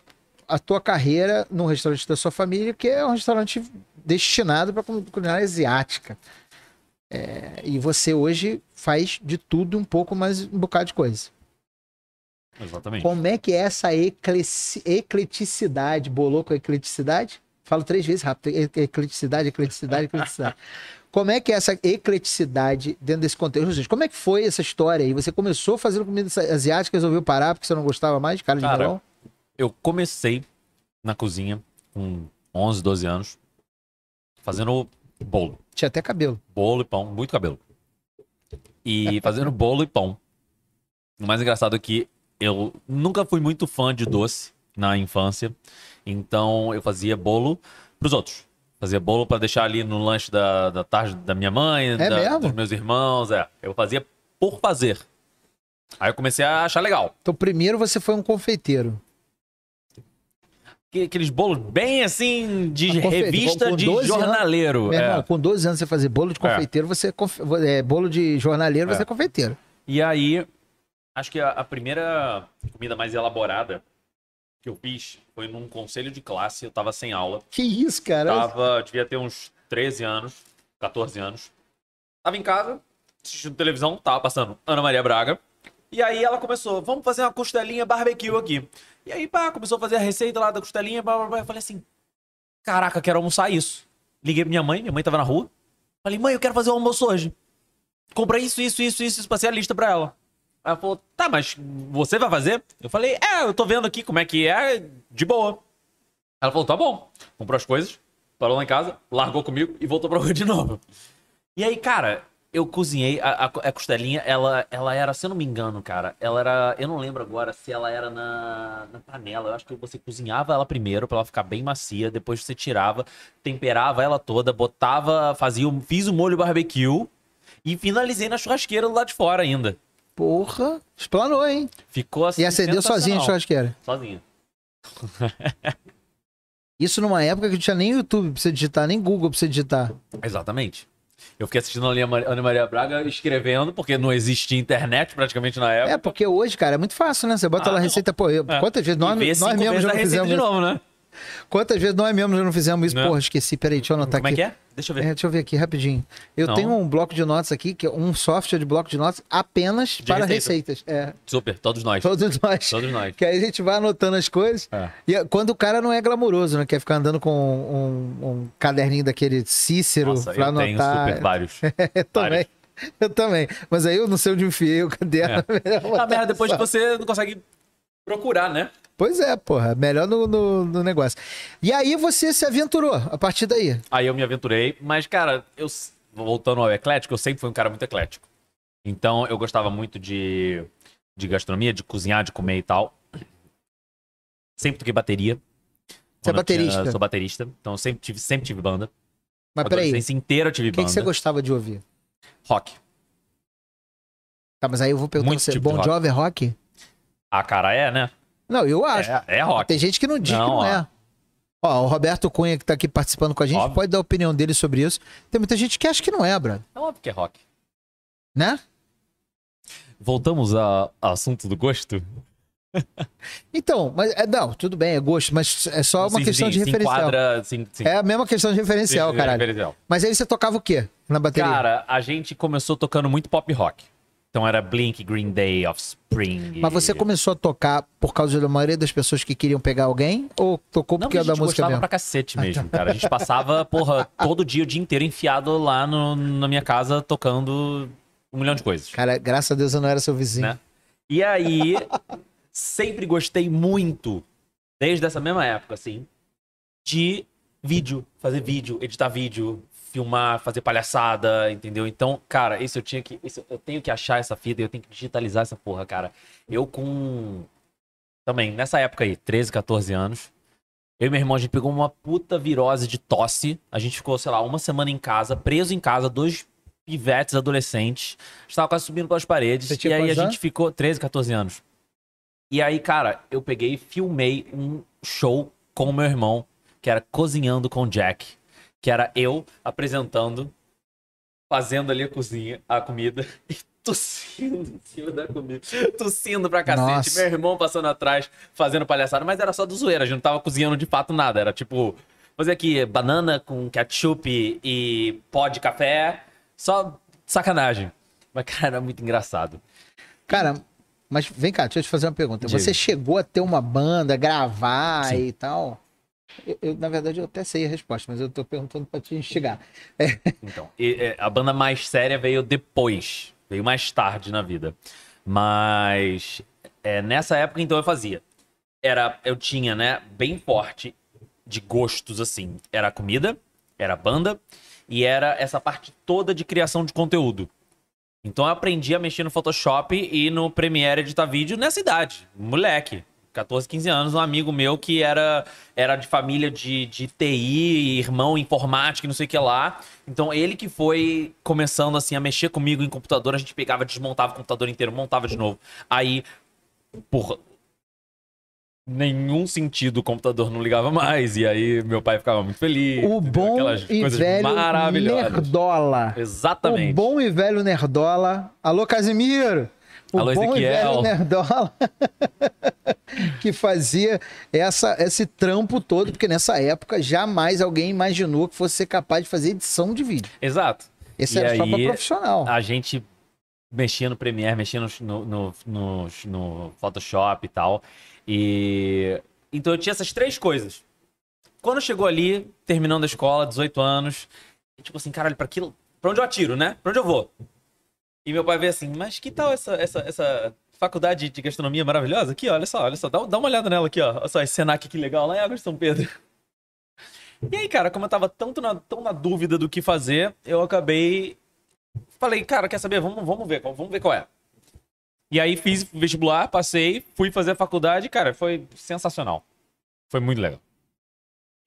a tua carreira no restaurante da sua família, que é um restaurante destinado para culinária asiática. É, e você hoje faz de tudo um pouco mais um bocado de coisa. Exatamente. Como é que é essa ecleticidade? Bolou com a ecleticidade? Falo três vezes rápido. Ecleticidade, ecleticidade, ecleticidade. Como é que é essa ecleticidade dentro desse contexto? Seja, como é que foi essa história aí? Você começou fazendo comida asiática, resolveu parar porque você não gostava mais de cara de Cara, melão? Eu comecei na cozinha com 11, 12 anos, fazendo bolo. Tinha até cabelo. Bolo e pão, muito cabelo. E fazendo bolo e pão. O mais engraçado é que eu nunca fui muito fã de doce na infância. Então eu fazia bolo pros outros. Fazia bolo pra deixar ali no lanche da, da tarde da minha mãe, da- mesmo? dos meus irmãos. É. Eu fazia por fazer. Aí eu comecei a achar legal. Então, primeiro você foi um confeiteiro. Que- Aqueles bolos bem assim, de revista de 12 anos. jornaleiro. Meu irmão, é. com 12 anos você fazer bolo de É. confeiteiro, você é, confe- é, bolo de jornaleiro, É. você é confeiteiro. E aí, acho que a, a primeira comida mais elaborada que eu fiz foi num conselho de classe. Eu tava sem aula. Que isso, cara? Tava, devia ter uns 13 anos, 14 anos. Tava em casa, assistindo televisão, tava passando Ana Maria Braga. E aí ela começou, vamos fazer uma costelinha barbecue aqui. E aí, pá, começou a fazer a receita lá da costelinha, blá, blá, blá. Eu falei assim, caraca, quero almoçar isso. Liguei pra minha mãe, minha mãe tava na rua. Falei, mãe, eu quero fazer um almoço hoje. Compra isso, isso, isso, isso, passei a lista pra ela. Ela falou, tá, mas você vai fazer? Eu falei, é, eu tô vendo aqui como é que é, de boa. Ela falou, tá bom. Comprou as coisas, parou lá em casa, largou comigo e voltou pra rua de novo. E aí, cara, eu cozinhei a, a- a costelinha, ela, ela era, se eu não me engano, cara, ela era, eu não lembro agora se ela era na, na panela. Eu acho que você cozinhava ela primeiro pra ela ficar bem macia, depois você tirava, temperava ela toda, botava, fazia, fiz o molho barbecue e finalizei na churrasqueira do lado de fora ainda. Porra, explanou, hein? Ficou assim. E acendeu sozinho a sensacional. churrasqueira. Sozinho. Isso numa época que não tinha nem YouTube pra você digitar, nem Google pra você digitar. Exatamente. Eu fiquei assistindo a Ana Maria Braga escrevendo, porque não existia internet praticamente na época. É, porque hoje, cara, é muito fácil, né? Você bota Ah, lá a não. receita, pô, eu- É. quantas vezes nós, nós mesmos já fizemos de novo, né? Quantas vezes nós mesmos já não fizemos isso? Né? Porra, esqueci, peraí, deixa eu anotar Como é aqui. que é? Deixa eu ver. É, deixa eu ver aqui rapidinho. Eu Não. tenho um bloco de notas aqui, que é um software de bloco de notas apenas para receita. receitas. É, Super, todos nós. todos nós. Todos nós. Que aí a gente vai anotando as coisas. É. E é- quando o cara não é glamuroso, né? Quer ficar andando com um, um caderninho daquele Cícero Nossa, pra eu tenho anotar. super vários. eu também. Eu também. Mas aí eu não sei onde enfiei o caderno. é A botar merda depois só. que você não consegue procurar, né? Pois é, porra. Melhor no, no, no negócio. E aí você se aventurou a partir daí. Aí eu me aventurei, mas, cara, eu voltando ao eclético, eu sempre fui um cara muito eclético. Então eu gostava muito de, de gastronomia, de cozinhar, de comer e tal. Sempre toquei bateria. Você é eu tinha- baterista? sou baterista, então eu sempre tive, sempre tive banda. Mas a peraí, o adolescência inteira eu tive que, que banda. você gostava de ouvir? Rock. Tá, mas aí eu vou perguntar Muito você, tipo de Bon. Jovi é rock? Ah, cara, é, né? Não, eu acho. É, é rock. Tem gente que não diz Não, que não ó. é. Ó, o Roberto Cunha, que tá aqui participando com a gente, Óbvio. pode dar a opinião dele sobre isso. Tem muita gente que acha que não é, brother. É óbvio que é rock. Né? Voltamos ao assunto do gosto? Então, mas é, não, tudo bem, é gosto, mas é só uma Sim, questão sim, de referencial. enquadra, sim, sim. É a mesma questão de referencial, Sim, caralho. referencial. Mas aí você tocava o quê na bateria? Cara, a gente começou tocando muito pop rock. Então era Blink, Green Day, Offspring. mas você começou a tocar por causa da maioria das pessoas que queriam pegar alguém? Ou tocou porque a é da música mesmo? pra cacete mesmo, cara. A gente passava, porra, todo dia, o dia inteiro enfiado lá no- na minha casa tocando um milhão de coisas. Cara, graças a Deus eu não era seu vizinho. Né? E aí, sempre gostei muito, desde essa mesma época, assim, de vídeo, fazer vídeo, editar vídeo, filmar, fazer palhaçada, entendeu? Então, cara, isso eu tinha que. isso eu tenho que achar essa fita e eu tenho que digitalizar essa porra, cara. Eu com. Também, nessa época aí, 13, 14 anos. Eu e meu irmão, a gente pegou uma puta virose de tosse. A gente ficou, sei lá, uma semana em casa, preso em casa, dois pivetes adolescentes. A gente tava quase subindo pelas paredes. Você e aí a gente ficou 13, 14 anos. E aí, cara, eu peguei e filmei um show com o meu irmão, que era Cozinhando com Jack. Que era eu apresentando, fazendo ali a cozinha, a comida, e tossindo em cima da comida. Tossindo pra cacete. Nossa. Meu irmão passando atrás, fazendo palhaçada, mas era só do zoeira, a gente não tava cozinhando de fato nada. Era tipo, fazer aqui banana com ketchup e pó de café, só sacanagem. Mas, cara, era muito engraçado. Cara, mas vem cá, deixa eu te fazer uma pergunta. Diga. Você chegou a ter uma banda, gravar Sim. e tal? Eu, eu, na verdade, eu até sei a resposta, mas eu tô perguntando pra te instigar. Então, e, é, a banda mais séria veio depois, veio mais tarde na vida. Mas é, nessa época, então, eu fazia. Era, eu tinha, né, bem forte de gostos, assim. Era comida, era a banda e era essa parte toda de criação de conteúdo. Então eu aprendi a mexer no Photoshop e no Premiere editar vídeo nessa idade, moleque. 14, 15 anos, um amigo meu que era, era de família de, de TI, irmão informática e não sei o que lá. Então ele que foi começando assim a mexer comigo em computador, a gente pegava, desmontava o computador inteiro, montava de novo. Aí, por nenhum sentido o computador não ligava mais. E aí meu pai ficava muito feliz. O bom e velho. Nerdola. Exatamente. O bom e velho Nerdola. Alô, Casimiro! O Alô, bom e Ezequiel. velho Nerdola. que fazia essa, esse trampo todo, porque nessa época jamais alguém imaginou que fosse ser capaz de fazer edição de vídeo. Exato. Esse E era só aí, profissional. A gente mexia no Premiere, mexia no, no, no, no- Photoshop e tal. E. Então eu tinha essas três coisas. Quando chegou ali, terminando a escola, 18 anos, tipo assim, caralho, pra, aquilo, pra onde eu atiro, né? Pra onde eu vou? E meu pai veio assim, mas que tal essa, essa, essa faculdade de gastronomia maravilhosa? Aqui, olha só, olha só, dá, dá uma olhada nela aqui, ó. Olha só, esse Senac que legal, lá em Águas de São Pedro. E aí, cara, como eu tava tanto na, tão na dúvida do que fazer, eu acabei. Falei, cara, quer saber? Vamos, vamos ver, vamos ver qual é. E aí fiz vestibular, passei, fui fazer a faculdade, cara, foi sensacional. Foi muito legal.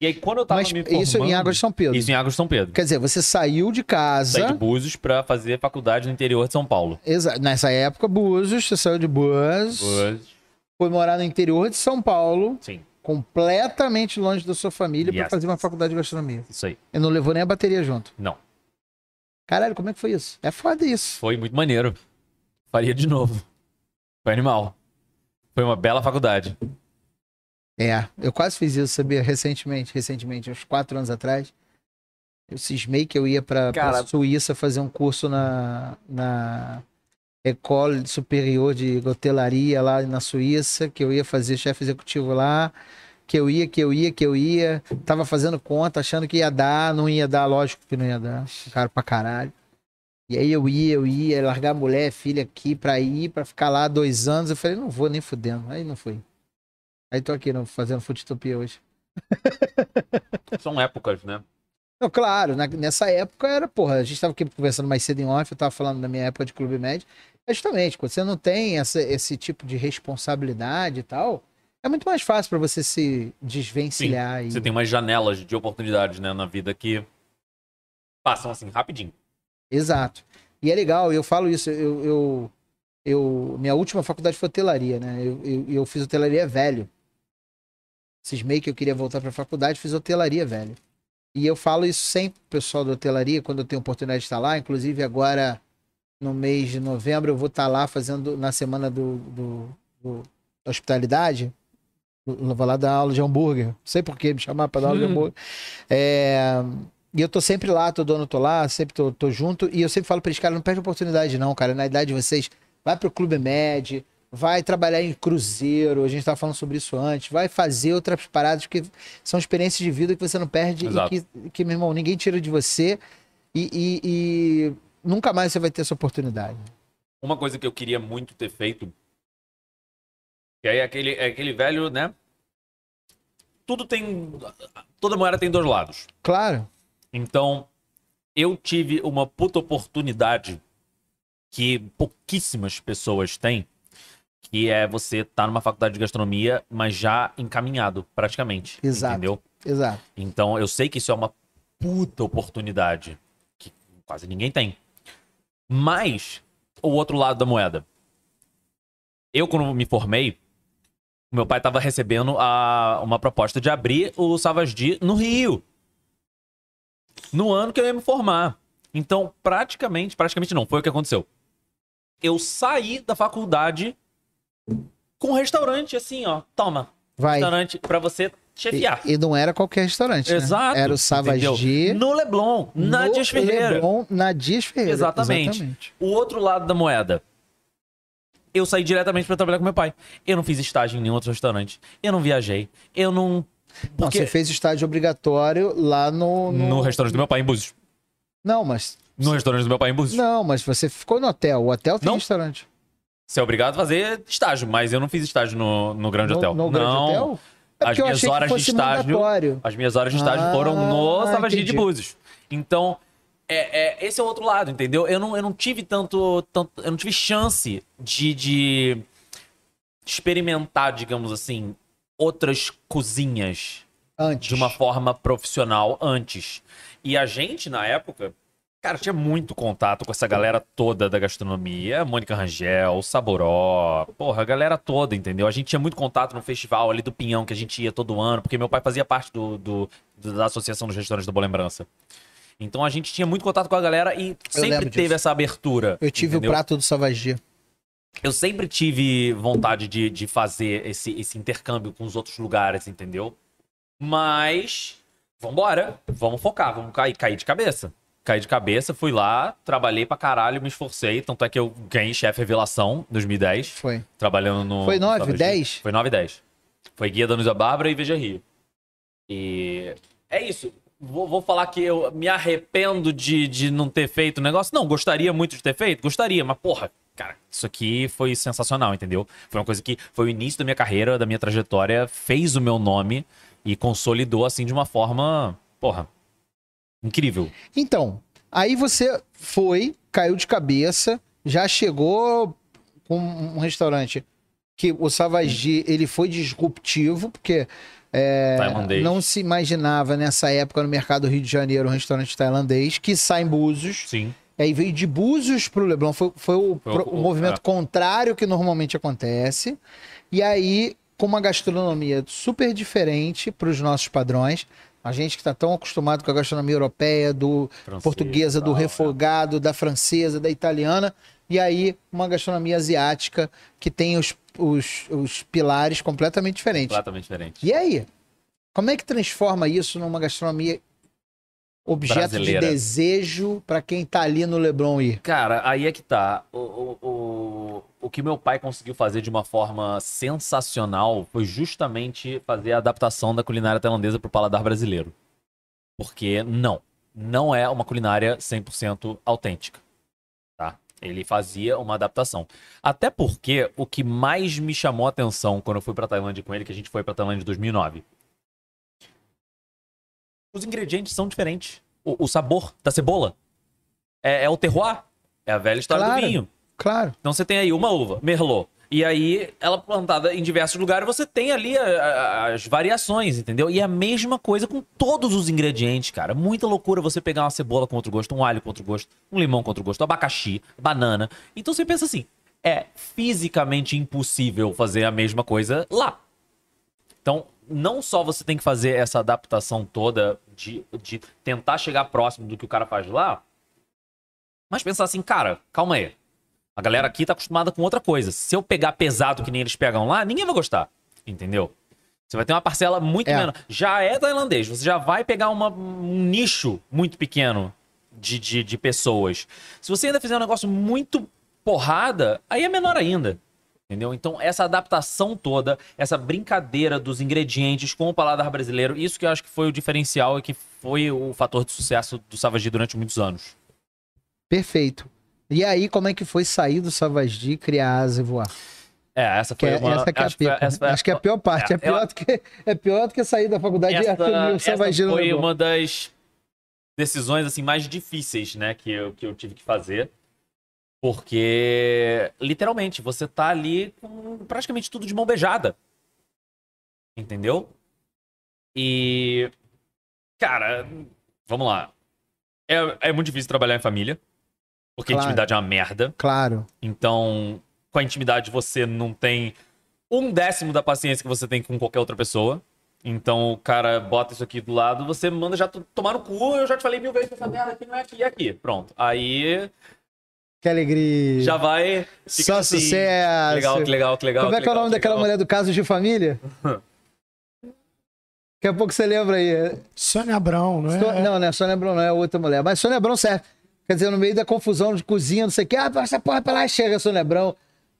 E aí, quando eu tava Mas me formando... isso em Águas de São Pedro. Isso em Águas de São Pedro. Quer dizer, você saiu de Saí casa. de Búzios pra fazer faculdade no interior de São Paulo. Exa- Nessa época, Búzios, você saiu de Búzios, foi morar no interior de São Paulo, Sim, completamente longe da sua família, pra Yes. fazer uma faculdade de gastronomia. isso aí. E não levou nem a bateria junto. Não, Caralho, como é que foi isso? É foda isso. foi muito maneiro. Faria de novo. Foi animal. Foi uma bela faculdade. É, eu quase fiz isso, sabia? Recentemente, recentemente, uns quatro anos atrás. Eu cismei que eu ia pra, pra Cara- Suíça fazer um curso na, na École Superior de Hotelaria lá na Suíça, que eu ia fazer chefe executivo lá, que eu ia, que eu ia, que eu ia. Tava fazendo conta, achando que ia dar, não ia dar, lógico que não ia dar. Caro pra caralho. E aí eu ia, eu ia, largar a mulher, filha aqui pra ir, pra ficar lá dois anos. Eu falei, não vou nem fudendo. Aí não fui. Aí tô aqui fazendo Futopia hoje. São épocas, né? Não, claro, na- nessa época era, porra, a gente tava aqui conversando mais cedo em off, eu tava falando da minha época de Clube Médio. É justamente, quando você não tem essa- esse tipo de responsabilidade e tal, É muito mais fácil pra você se desvencilhar e Você tem umas janelas de oportunidades, né, na vida que passam assim, rapidinho. Exato. E é legal, eu falo isso, eu, eu, eu- minha última faculdade foi hotelaria, né? Eu, eu, eu fiz hotelaria velho. Cismei que eu queria voltar pra faculdade, fiz hotelaria velho. E eu falo isso sempre pro pessoal da hotelaria, quando eu tenho oportunidade de estar lá. Inclusive, agora, no mês de novembro, eu vou estar lá fazendo, na semana do, do, do- da hospitalidade, eu vou lá dar aula de hambúrguer. Não sei por que me chamar pra dar aula de hambúrguer. É, e eu tô sempre lá, todo ano eu tô lá, sempre tô, tô junto. E eu sempre falo pra eles, cara, não perde oportunidade não, cara. Na idade de vocês, vai pro Clube Med, vai trabalhar em cruzeiro, a gente tava falando sobre isso antes, vai fazer outras paradas, que são experiências de vida que você não perde Exato. e que, que, meu irmão, ninguém tira de você. E, e- e nunca mais você vai ter essa oportunidade. Uma coisa que eu queria muito ter feito, que aí é aquele, é aquele velho, né? Tudo tem. Toda moeda tem dois lados. Claro, Então, eu tive uma puta oportunidade que pouquíssimas pessoas têm, que é você estar numa faculdade de gastronomia, mas já encaminhado, praticamente. Exato. Entendeu? exato. Então, eu sei que isso é uma puta oportunidade que quase ninguém tem. Mas, o outro lado da moeda. Eu, quando me formei, meu pai tava recebendo a, uma proposta de abrir o Savasdi no Rio. No ano que eu ia me formar. Então, praticamente, praticamente não, foi o que aconteceu. Eu saí da faculdade com um restaurante assim, ó. Toma, Vai. restaurante pra você chefiar. E, e não era qualquer restaurante, né? Exato. Era o? Savagi. No Leblon, na no Dias Ferreira. Leblon, na Dias Ferreira. Exatamente. O outro lado da moeda. Eu saí diretamente pra trabalhar com meu pai. Eu não fiz estágio em nenhum outro restaurante. Eu não viajei. Eu não. Não, Porque... você fez estágio obrigatório lá no. No... No, restaurante do meu pai em Búzios. Não, mas. No restaurante do meu pai em Búzios. Não, mas você ficou no hotel. O hotel tem Não. restaurante. Você é obrigado a fazer estágio, mas eu não fiz estágio no, no Grande no, Hotel. No grande não. hotel? É As minhas horas de estágio- mandatório. As minhas horas de estágio Ah, foram no Savagi de. Búzios. Então, é, é- esse é o outro lado, entendeu? Eu não, eu não tive tanto, tanto. Eu não tive chance de, de experimentar, digamos assim, outras cozinhas Antes. de uma forma profissional antes. E a gente, na época, cara, tinha muito contato com essa galera toda da gastronomia. Mônica Rangel, Saboró, porra, a galera toda, entendeu? A gente tinha muito contato no festival ali do Pinhão, que a gente ia todo ano, porque meu pai fazia parte do, do- da Associação dos Restaurantes da Boa Lembrança. Então a gente tinha muito contato com a galera e sempre teve disso. essa abertura. Eu tive entendeu? o prato do Savagi. Eu sempre tive vontade de, de fazer esse, esse intercâmbio com os outros lugares, entendeu? Mas, vambora, vamos focar, vamos cair, cair de cabeça. Caí de cabeça, fui lá, trabalhei pra caralho, me esforcei. Tanto é que eu ganhei chefe revelação em 2010, Foi. trabalhando no. Foi no nove, Savage. dez? Foi 9 e 10. Foi guia da Anusa Bárbara e Veja Rio. E é isso. Vou, vou falar que eu me arrependo de, de não ter feito o negócio. Não, gostaria muito de ter feito? Gostaria, mas porra, cara, isso aqui foi sensacional, entendeu? Foi uma coisa que foi o início da minha carreira, da minha trajetória, fez o meu nome e consolidou assim de uma forma, porra, incrível. Então, aí você foi, caiu de cabeça, já chegou com um restaurante que o Savagi, ele foi disruptivo, porque é, não se imaginava nessa época no mercado do Rio de Janeiro um restaurante tailandês que sai em Búzios. Sim. Aí veio de Búzios pro Leblon. Foi, foi o, Foi o- o movimento é. contrário que normalmente acontece. E aí, com uma gastronomia super diferente para os nossos padrões. A gente que está tão acostumado com a gastronomia europeia, do portuguesa, do tal, é. refogado, da francesa, da italiana. E aí, uma gastronomia asiática que tem os, os, os pilares completamente diferentes. Completamente diferente. E aí? Como é que transforma isso numa gastronomia objeto Brasileira. de desejo para quem tá ali no Leblon ir? Cara, aí é que tá. O, o, o, o que meu pai conseguiu fazer de uma forma sensacional foi justamente fazer a adaptação da culinária tailandesa pro paladar brasileiro. Porque não, não é uma culinária 100% autêntica. Tá? Ele fazia uma adaptação. Até porque o que mais me chamou a atenção quando eu fui pra Tailândia com ele, que a gente foi pra Tailândia em 2009, os ingredientes são diferentes. O, o sabor da cebola é, é o terroir. É a velha história Claro. do vinho. Claro. Então você tem aí uma uva, Merlot. E aí, ela plantada em diversos lugares, você tem ali a- a- as variações, entendeu? E é a mesma coisa com todos os ingredientes, cara. Muita loucura você pegar uma cebola com outro gosto, um alho com outro gosto, um limão com outro gosto, abacaxi, banana. Então você pensa assim, é fisicamente impossível fazer a mesma coisa lá. Então, não só você tem que fazer essa adaptação toda de, de tentar chegar próximo do que o cara faz lá, mas pensar assim, cara, calma aí. A galera aqui tá acostumada com outra coisa. Se eu pegar pesado que nem eles pegam lá, ninguém vai gostar. Entendeu? Você vai ter uma parcela muito É. menor. Já é tailandês, você já vai pegar uma- um nicho muito pequeno de, de, de pessoas. Se você ainda fizer um negócio muito porrada, aí é menor ainda. Entendeu? Então, essa adaptação toda, essa brincadeira dos ingredientes com o paladar brasileiro, isso que eu acho que foi o diferencial e que foi o fator de sucesso do Savage durante muitos anos. Perfeito. E aí, como é que foi sair do Savage e criar asa e voar? É, essa Que foi é- uma... essa que é a acho que foi- pica. essa a- Acho que é a pior parte. É, É, pior eu- do que, é pior do que sair da faculdade e assumir o essa, Savage essa foi uma das decisões assim mais difíceis, né, que eu, que eu tive que fazer. Porque, literalmente, você tá ali com praticamente tudo de mão beijada. Entendeu? E. Cara, vamos lá. É, é muito difícil trabalhar em família. Porque a Claro. intimidade é uma merda. Claro. Então, com a intimidade, você não tem um décimo da paciência que você tem com qualquer outra pessoa. Então, o cara bota isso aqui do lado, você manda já to- tomar no cu. Eu já te falei mil vezes que essa merda aqui não é aqui, é aqui. Pronto. Aí Que alegria. já vai. Só assim, sucesso. Que legal, que legal, que legal. Como é que é o nome daquela legal. mulher do caso de família? Daqui a pouco você lembra aí. Sônia Abrão, não é? So- Não, não é Sônia Abrão, não é outra mulher. Mas Sônia Abrão serve. Quer dizer, no meio da confusão de cozinha, não sei o quê. Ah, essa porra pra lá e chega a Sônia Abrão.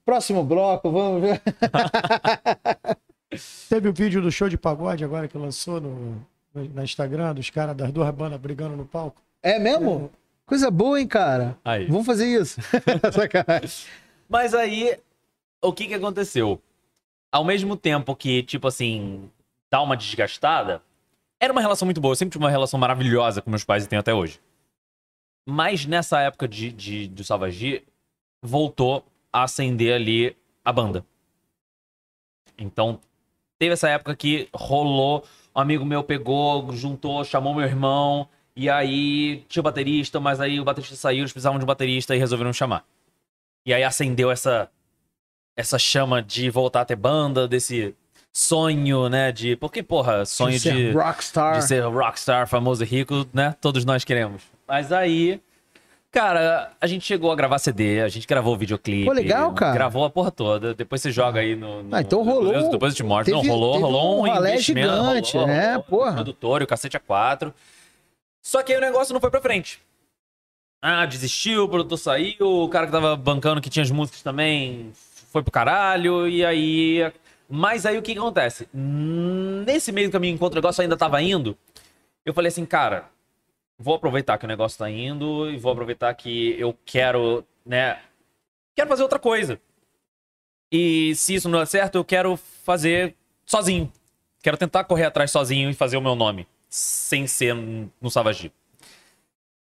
Próximo bloco, vamos ver. Teve o vídeo do show de pagode agora que lançou no, no na Instagram, dos caras das duas bandas brigando no palco. É mesmo? Coisa boa, hein, cara? Aí. Vamos fazer isso. Mas aí, o que que aconteceu? Ao mesmo tempo que, tipo assim, dá uma desgastada, era uma relação muito boa. Eu sempre tive uma relação maravilhosa com meus pais e tenho até hoje. Mas nessa época de, de, do Savagi, voltou a acender ali a banda. Então, teve essa época que rolou, um amigo meu pegou, juntou, chamou meu irmão, e aí tinha o baterista, mas aí o baterista saiu, eles precisavam de um baterista e resolveram chamar. E aí acendeu essa essa chama de voltar a ter banda, desse sonho, né, de... Porque, porra, sonho de, ser rockstar. de ser rockstar, famoso e rico, né? Todos nós queremos. Mas aí, cara, a gente chegou a gravar CD, a gente gravou o videoclipe. Pô, legal, cara. Gravou a porra toda. Depois você joga aí no. no- Ah, então rolou- Depois, depois eu te mostro. Não, teve- rolou, teve rolou um um investimento. gigante, rolou, né? rolou, Porra. Produtor, e o cacete a quatro. Só que aí o negócio não foi pra frente. Ah, desistiu, o produtor saiu, o cara que tava bancando, que tinha as músicas também, foi pro caralho, e aí. Mas aí o que, acontece? Nesse meio caminho, enquanto o negócio ainda tava indo, eu falei assim, cara, vou aproveitar que o negócio tá indo e vou aproveitar que eu quero, né? Quero fazer outra coisa. E se isso não der certo, eu quero fazer sozinho. Quero tentar correr atrás sozinho e fazer o meu nome, sem ser no Savagi.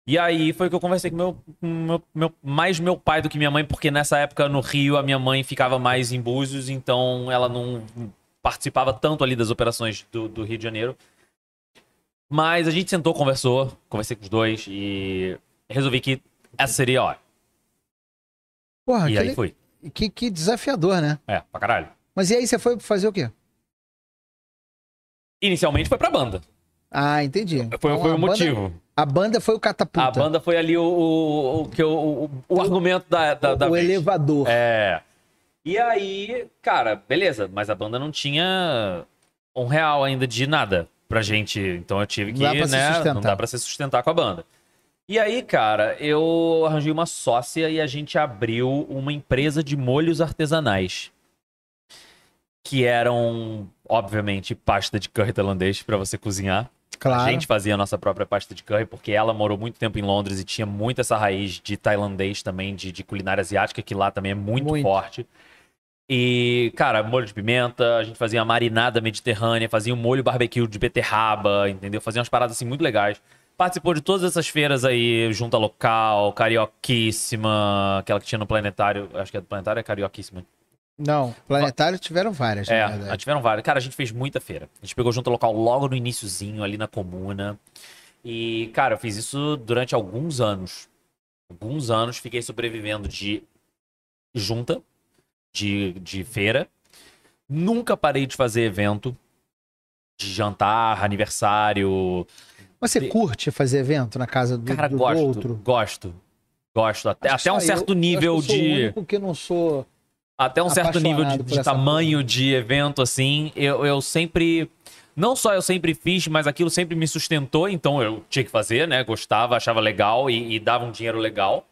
E aí foi que eu conversei com meu, meu, meu- mais meu pai do que minha mãe, porque nessa época no Rio a minha mãe ficava mais em Búzios, então ela não participava tanto ali das operações do, do Rio de Janeiro. Mas a gente sentou, conversou, conversei com os dois e resolvi que essa seria a hora. Porra, e que, aí foi. que, que desafiador, né? É, pra caralho. Mas e aí, você foi fazer o quê? Inicialmente foi pra banda. Ah, entendi. Foi, Então, foi o banda- motivo. A banda foi o catapulta. A banda foi ali o, o, o, que o, o argumento da, da, da o vez. elevador. É. E aí, cara, beleza, mas a banda não tinha um real ainda de nada pra gente. Então eu tive Não que, dá pra se né? sustentar. Não dá pra se sustentar com a banda. E aí, cara, eu arranjei uma sócia e a gente abriu uma empresa de molhos artesanais. Que eram, obviamente, pasta de curry tailandês pra você cozinhar. Claro. A gente fazia a nossa própria pasta de curry, porque ela morou muito tempo em Londres e tinha muito essa raiz de tailandês também, de, de culinária asiática, que lá também é muito, Muito. forte. E, cara, molho de pimenta, a gente fazia a marinada mediterrânea, fazia um molho barbecue de beterraba, entendeu? Fazia umas paradas assim muito legais. Participou de todas essas feiras aí, Junta Local, Carioquíssima, aquela que tinha no Planetário, acho que é do Planetário, é Carioquíssima. Não, planetário tiveram várias, É, na verdade. tiveram várias. Cara, a gente fez muita feira. A gente pegou junto o local logo no iniciozinho, ali na comuna. E, cara, eu fiz isso durante alguns anos. Alguns anos, fiquei sobrevivendo de junta, de, de feira. Nunca parei de fazer evento, de jantar, aniversário. Você de- curte fazer evento na casa do, Cara, do gosto, outro? gosto. Gosto. Até, Acho que até um certo eu- nível eu acho que eu sou o de. único que não sou. Até um certo nível de, de tamanho coisa. de evento, assim, eu, eu sempre. Não só eu sempre fiz, mas aquilo sempre me sustentou, então eu tinha que fazer, né? Gostava, achava legal e, e dava um dinheiro legal.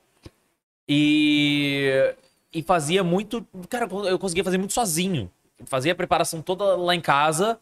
E. E fazia muito. Cara, eu conseguia fazer muito sozinho. Fazia a preparação toda lá em casa,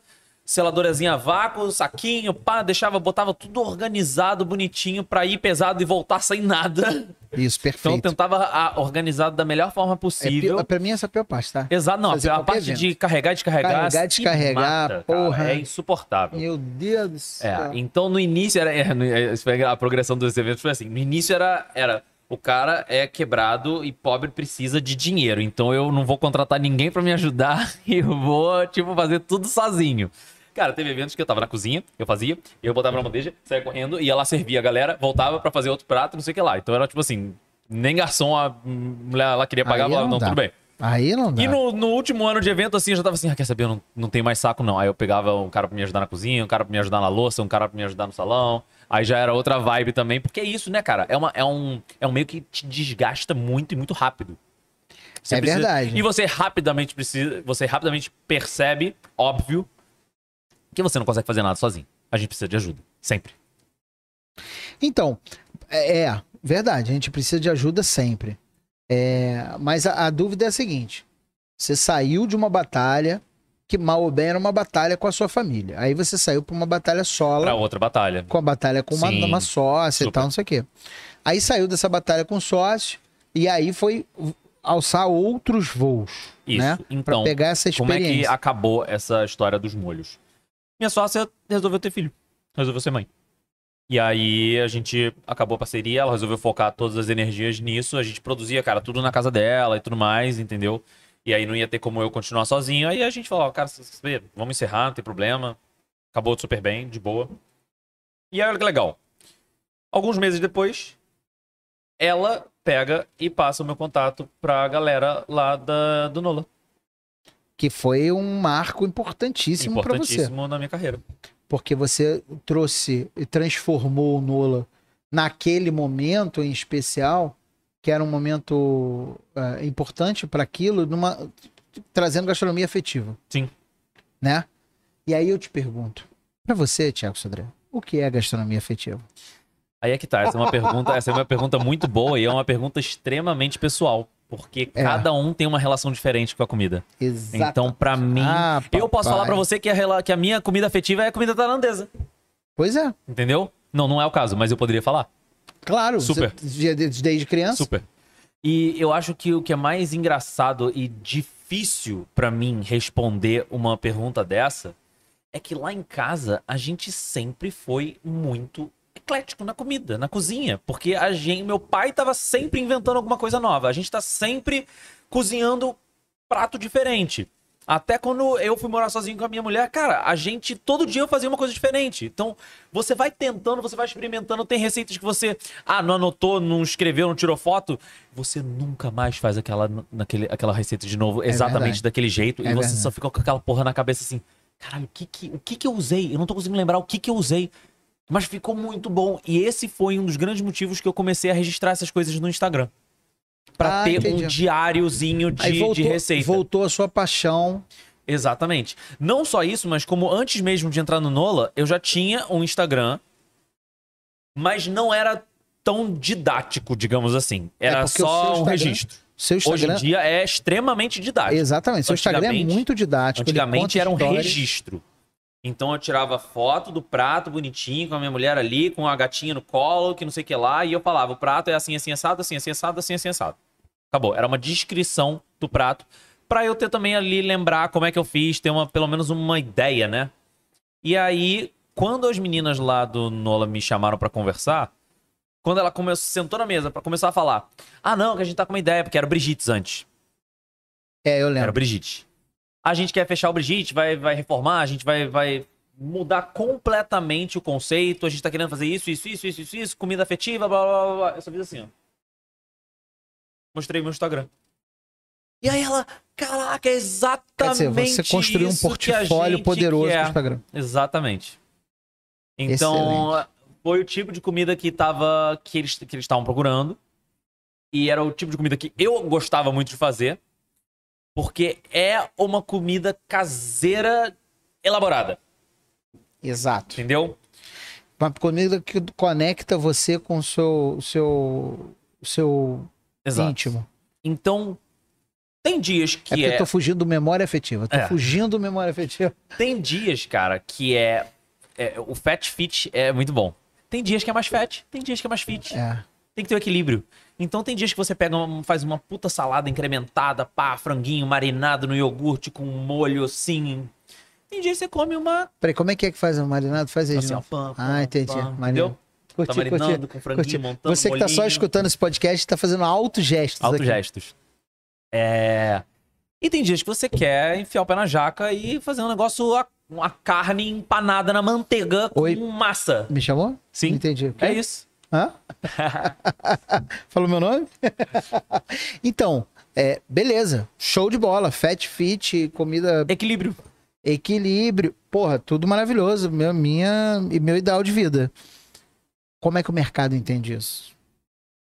seladorazinha a vácuo, saquinho, pá, deixava, botava tudo organizado, bonitinho, pra ir pesado e voltar sem nada. Isso, Então perfeito. tentava a, organizado da melhor forma É possível. pi- pra mim, essa é a pior parte, tá? Exato, não. fazer A parte evento. de carregar e descarregar. Carregar e descarregar, mata, cara, porra. é insuportável. Meu Deus do céu. É, então no início era. é, no- é, a progressão dos eventos foi assim. No início era. era o cara é quebrado e pobre precisa de dinheiro. Então eu não vou contratar ninguém pra me ajudar e vou, tipo, fazer tudo sozinho. Cara, teve eventos que eu tava na cozinha, eu fazia, eu botava na bandeja, saia correndo, ia lá servir a galera, voltava pra fazer outro prato, não sei o que lá. Então era tipo assim, nem garçom a mulher lá queria pagar, falava, não não, tudo bem. Aí não dá. E no, no último ano de evento, assim, eu já tava assim, ah, quer saber, eu não, não tenho mais saco, não. Aí eu pegava um cara pra me ajudar na cozinha, um cara pra me ajudar na louça, um cara pra me ajudar no salão. Aí já era outra vibe também, porque é isso, né, cara? É, uma, é, um, é um meio que te desgasta muito e muito rápido. Você É precisa- verdade. E você rapidamente precisa, você rapidamente percebe, óbvio, que você não consegue fazer nada sozinho. A gente precisa de ajuda, sempre. Então, é, é, verdade, a gente precisa de ajuda sempre. É, mas a, a dúvida é a seguinte: você saiu de uma batalha que mal ou bem era uma batalha com a sua família. Aí você saiu para uma batalha solo, Pra outra batalha. com a batalha com uma, Sim, uma sócia e super. tal, não sei o quê. Aí saiu dessa batalha com sócio e aí foi alçar outros voos, Isso. né? Pra Então, pegar essa como é experiência. que acabou essa história dos molhos? Minha sócia resolveu ter filho. Resolveu ser mãe. E aí a gente acabou a parceria, ela resolveu focar todas as energias nisso. A gente produzia, cara, tudo na casa dela e tudo mais, entendeu? E aí não ia ter como eu continuar sozinho. Aí a gente falou, ó, cara, vamos encerrar, não tem problema. Acabou super bem, de boa. E aí olha que legal. Alguns meses depois, ela pega e passa o meu contato pra galera lá da, do Nola. Que foi um marco importantíssimo para você. Importantíssimo na minha carreira. Porque você trouxe e transformou o Nola naquele momento em especial, que era um momento eh, importante para aquilo, numa, trazendo gastronomia afetiva. Sim. Né? E aí eu te pergunto, para você, Tiago Sodré, o que é gastronomia afetiva? Aí é que tá, essa é uma pergunta, essa é uma pergunta muito boa e é uma pergunta extremamente pessoal, porque É. cada um tem uma relação diferente com a comida. Exato. Então, pra mim, Ah, eu posso falar pra você que a, que a minha comida afetiva é a comida tailandesa, Pois é, entendeu? Não, não é o caso, mas eu poderia falar. claro. Super. Você, desde desde criança. Super. E eu acho que o que é mais engraçado e difícil pra mim responder uma pergunta dessa é que lá em casa a gente sempre foi muito eclético na comida, na cozinha, porque a gente, meu pai tava sempre inventando alguma coisa nova. A gente tá sempre cozinhando prato diferente. Até quando eu fui morar sozinho com a minha mulher, cara, a gente todo dia eu fazia uma coisa diferente. Então, você vai tentando, você vai experimentando, tem receitas que você, ah, não anotou, não escreveu, não tirou foto, você nunca mais faz aquela, naquele, aquela receita de novo, exatamente verdade. daquele jeito, É e você verdade. só fica com aquela porra na cabeça assim, caralho, o que que, o que que eu usei? Eu não tô conseguindo lembrar o que que eu usei. Mas ficou muito bom. E esse foi um dos grandes motivos que eu comecei a registrar essas coisas no Instagram. Pra Ah, ter entendi. um diáriozinho de, voltou, de receita. voltou a sua paixão. Exatamente. Não só isso, mas como antes mesmo de entrar no Nola, eu já tinha um Instagram, mas não era tão didático, digamos assim. Era o só um registro. Seu Hoje Instagram. em dia é extremamente didático. Exatamente. Seu Instagram é muito didático. Antigamente era um histórias. registro. Então eu tirava foto do prato bonitinho com a minha mulher ali, com a gatinha no colo, que não sei o que lá, e eu falava: o prato é assim, assim, assado, assim, assim, assado, assim, assim, assado. Acabou. Era uma descrição do prato, pra eu ter também ali lembrar como é que eu fiz, ter uma, pelo menos uma ideia, né? E aí, quando as meninas lá do Nola me chamaram pra conversar, quando ela começou, sentou na mesa pra começar a falar: ah, não, que a gente tá com uma ideia, porque era o Brigitte antes. É, eu Era o lembro. Brigitte. A gente quer fechar o Brigitte, vai, vai reformar, a gente vai, vai mudar completamente o conceito, a gente tá querendo fazer isso, isso, isso, isso, isso, isso comida afetiva, blá, blá, blá, blá. Eu só fiz assim, ó. Mostrei meu Instagram. E aí ela, caraca, é Quer exatamente dizer, você construiu um portfólio poderoso quer. no Instagram. Exatamente. Então, foi o tipo de comida que tava que eles que eles estavam procurando. E era o tipo de comida que eu gostava muito de fazer, porque é uma comida caseira elaborada, Exato. entendeu? Uma comida que conecta você com o seu, o seu, o seu íntimo. Então, tem dias É que porque é, eu tô fugindo do memória afetiva. Tô É. fugindo do memória afetiva. tem dias, cara, que é, é o fat fit é muito bom. Tem dias que é mais fat, tem dias que é mais fit. É. Tem que ter o equilíbrio. Então tem dias que você pega, uma- faz uma puta salada incrementada, pá, franguinho marinado no iogurte com molho assim. Tem dias que você come uma. Peraí, como é que é que faz o marinado? Faz aí, Assim, ó, novo. pã, pã, Ah, entendi. pã. Entendeu? Curti, Tá marinando curti, com franguinho, curti. montando Você que tá só escutando esse podcast tá fazendo altos gestos Altos gestos. É. E tem dias que você quer enfiar o pé na jaca e fazer um negócio, uma carne empanada na manteiga com Oi. massa. Me chamou? Sim. Entendi. É isso. Hã? Falou meu nome? então, é, beleza. Show de bola. Fat fit, comida, Equilíbrio. equilíbrio. Porra, tudo maravilhoso. Meu, minha, e meu ideal de vida. Como é que o mercado entende isso?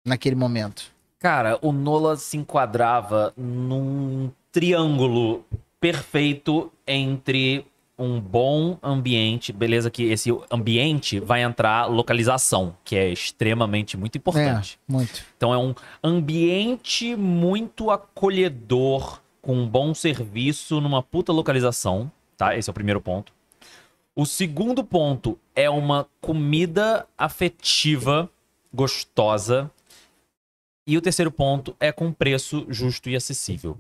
Naquele momento. Cara, o Nola se enquadrava num triângulo perfeito entre um bom ambiente, beleza que esse ambiente vai entrar localização, que é extremamente muito importante. É, muito. Então é um ambiente muito acolhedor, com um bom serviço numa puta localização, tá? Esse é o primeiro ponto. O segundo ponto é uma comida afetiva, gostosa. E o terceiro ponto é com preço justo e acessível.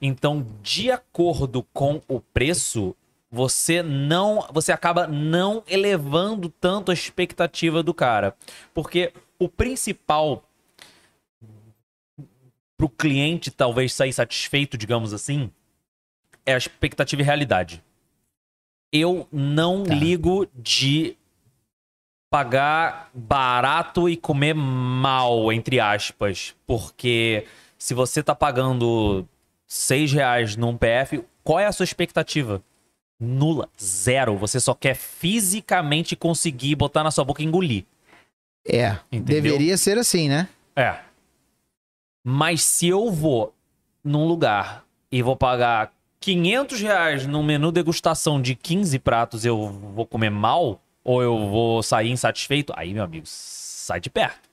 Então, de acordo com o preço, você não, você acaba não elevando tanto a expectativa do cara, porque o principal pro cliente talvez sair satisfeito, digamos assim, é a expectativa e realidade. Eu não Tá. ligo de pagar barato e comer mal, entre aspas, porque se você tá pagando seis reais num PF, qual é a sua expectativa? Nula, zero. Você só quer fisicamente conseguir botar na sua boca e engolir. É. Entendeu? Deveria ser assim, né? É. Mas se eu vou num lugar e vou pagar 500 reais num menu degustação de 15 pratos, eu vou comer mal? Ou eu vou sair insatisfeito? Aí, meu amigo, sai de perto.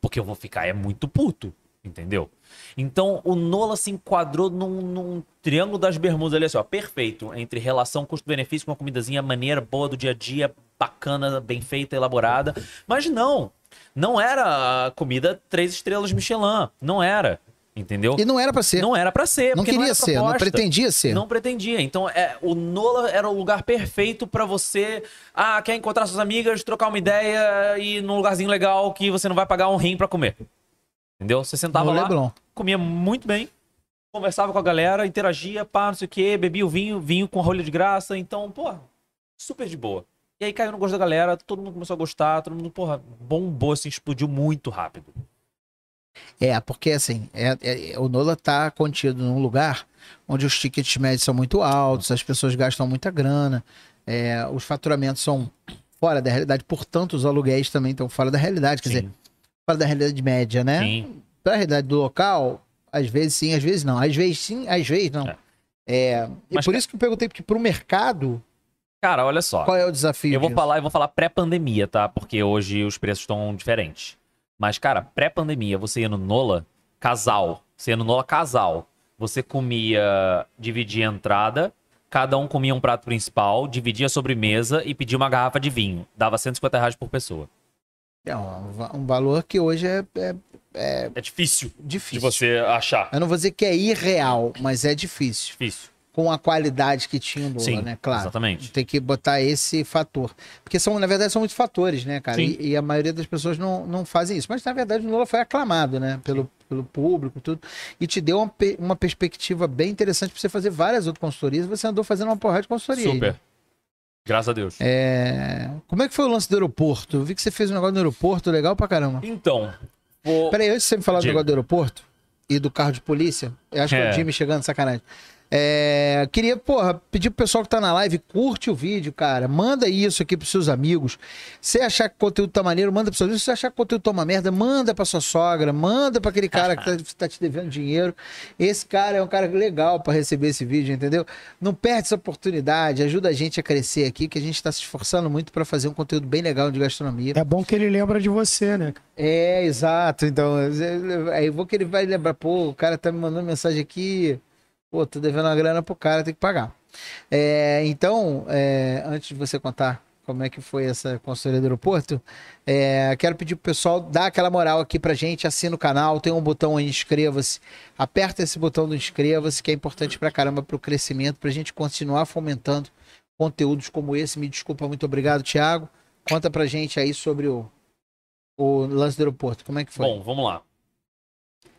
Porque eu vou ficar é muito puto, entendeu? Então, o Nola se enquadrou num, num triângulo das bermudas ali, assim, ó, perfeito. Entre relação custo-benefício com uma comidazinha maneira, boa do dia a dia, bacana, bem feita, elaborada. Mas não, não era a comida três estrelas Michelin. Não era, entendeu? E não era pra ser. Não, Não era pra ser, não queria era ser, não pretendia ser. Não pretendia. Então, é, o Nola era o lugar perfeito pra você. Ah, quer encontrar suas amigas, trocar uma ideia e ir num lugarzinho legal que você não vai pagar um rim pra comer. Entendeu? Você sentava no lá, Leblon. comia muito bem, conversava com a galera, interagia, pá, não sei o quê, bebia o vinho, vinho com rolha de graça. Então, pô, super de boa. E aí caiu no gosto da galera, todo mundo começou a gostar, todo mundo, porra, bombou, assim, explodiu muito rápido. É, porque assim, é- é- o Nola tá contido num lugar onde os tickets médios são muito altos, as pessoas gastam muita grana, é, os faturamentos são fora da realidade, portanto, os aluguéis também estão fora da realidade, quer dizer, Sim, fora da realidade média, né? sim. Para a realidade do local, às vezes sim, às vezes não. Às vezes sim, às vezes não. É. É, e Mas, por isso que eu perguntei, porque pro mercado, Cara, olha só. qual é o desafio? Eu vou disso? falar, eu vou falar pré-pandemia, tá? Porque hoje os preços estão diferentes. Mas, cara, pré-pandemia, você ia no Nola, casal. Você ia no Nola casal. Você comia, dividia a entrada, cada um comia um prato principal, dividia a sobremesa e pedia uma garrafa de vinho. Dava 150 reais por pessoa. É um, um valor que hoje é, é- é É difícil de difícil. você achar. Eu não vou dizer que é irreal, mas é difícil. Difícil. com a qualidade que tinha o Nola, Sim, né? Claro. exatamente. Tem que botar esse fator. Porque são, na verdade, são muitos fatores, né, cara? Sim. E, e a maioria das pessoas não, não fazem isso. Mas, na verdade, o Nola foi aclamado, né? Pelo, pelo público, tudo. E te deu uma, uma perspectiva bem interessante pra você fazer várias outras consultorias. Você andou fazendo uma porrada de consultoria. Super. Graças a Deus. É... Como é que foi o lance do aeroporto? Eu vi que você fez um negócio no aeroporto legal pra caramba. Então, vou... Peraí, antes de você me falar do Diga. negócio do aeroporto e do carro de polícia, eu acho que é É. o Jimmy chegando, sacanagem. É, queria, porra, pedir pro pessoal que tá na live, curte o vídeo, cara. Manda isso aqui pros seus amigos. Se achar que o conteúdo tá maneiro, manda pros seus amigos. Se achar que o conteúdo tá uma merda, manda pra sua sogra, manda pra aquele cara que tá, tá te devendo dinheiro. Esse cara é um cara legal pra receber esse vídeo, entendeu? Não perde essa oportunidade, ajuda a gente a crescer aqui, que a gente tá se esforçando muito pra fazer um conteúdo bem legal de gastronomia. É bom que ele lembra de você, né? É, exato. Então, aí eu vou que ele vai lembrar, pô, o cara tá me mandando mensagem aqui, pô, tô devendo uma grana pro cara, tem que pagar. É, então, é, antes de você contar como é que foi essa consultoria do aeroporto, é, quero pedir pro pessoal dar aquela moral aqui pra gente, assina o canal, tem um botão aí, inscreva-se, aperta esse botão do inscreva-se, que é importante pra caramba pro crescimento, pra gente continuar fomentando conteúdos como esse. Me desculpa, muito obrigado, Thiago. Conta pra gente aí sobre o, o lance do aeroporto. Como é que foi? Bom, vamos lá.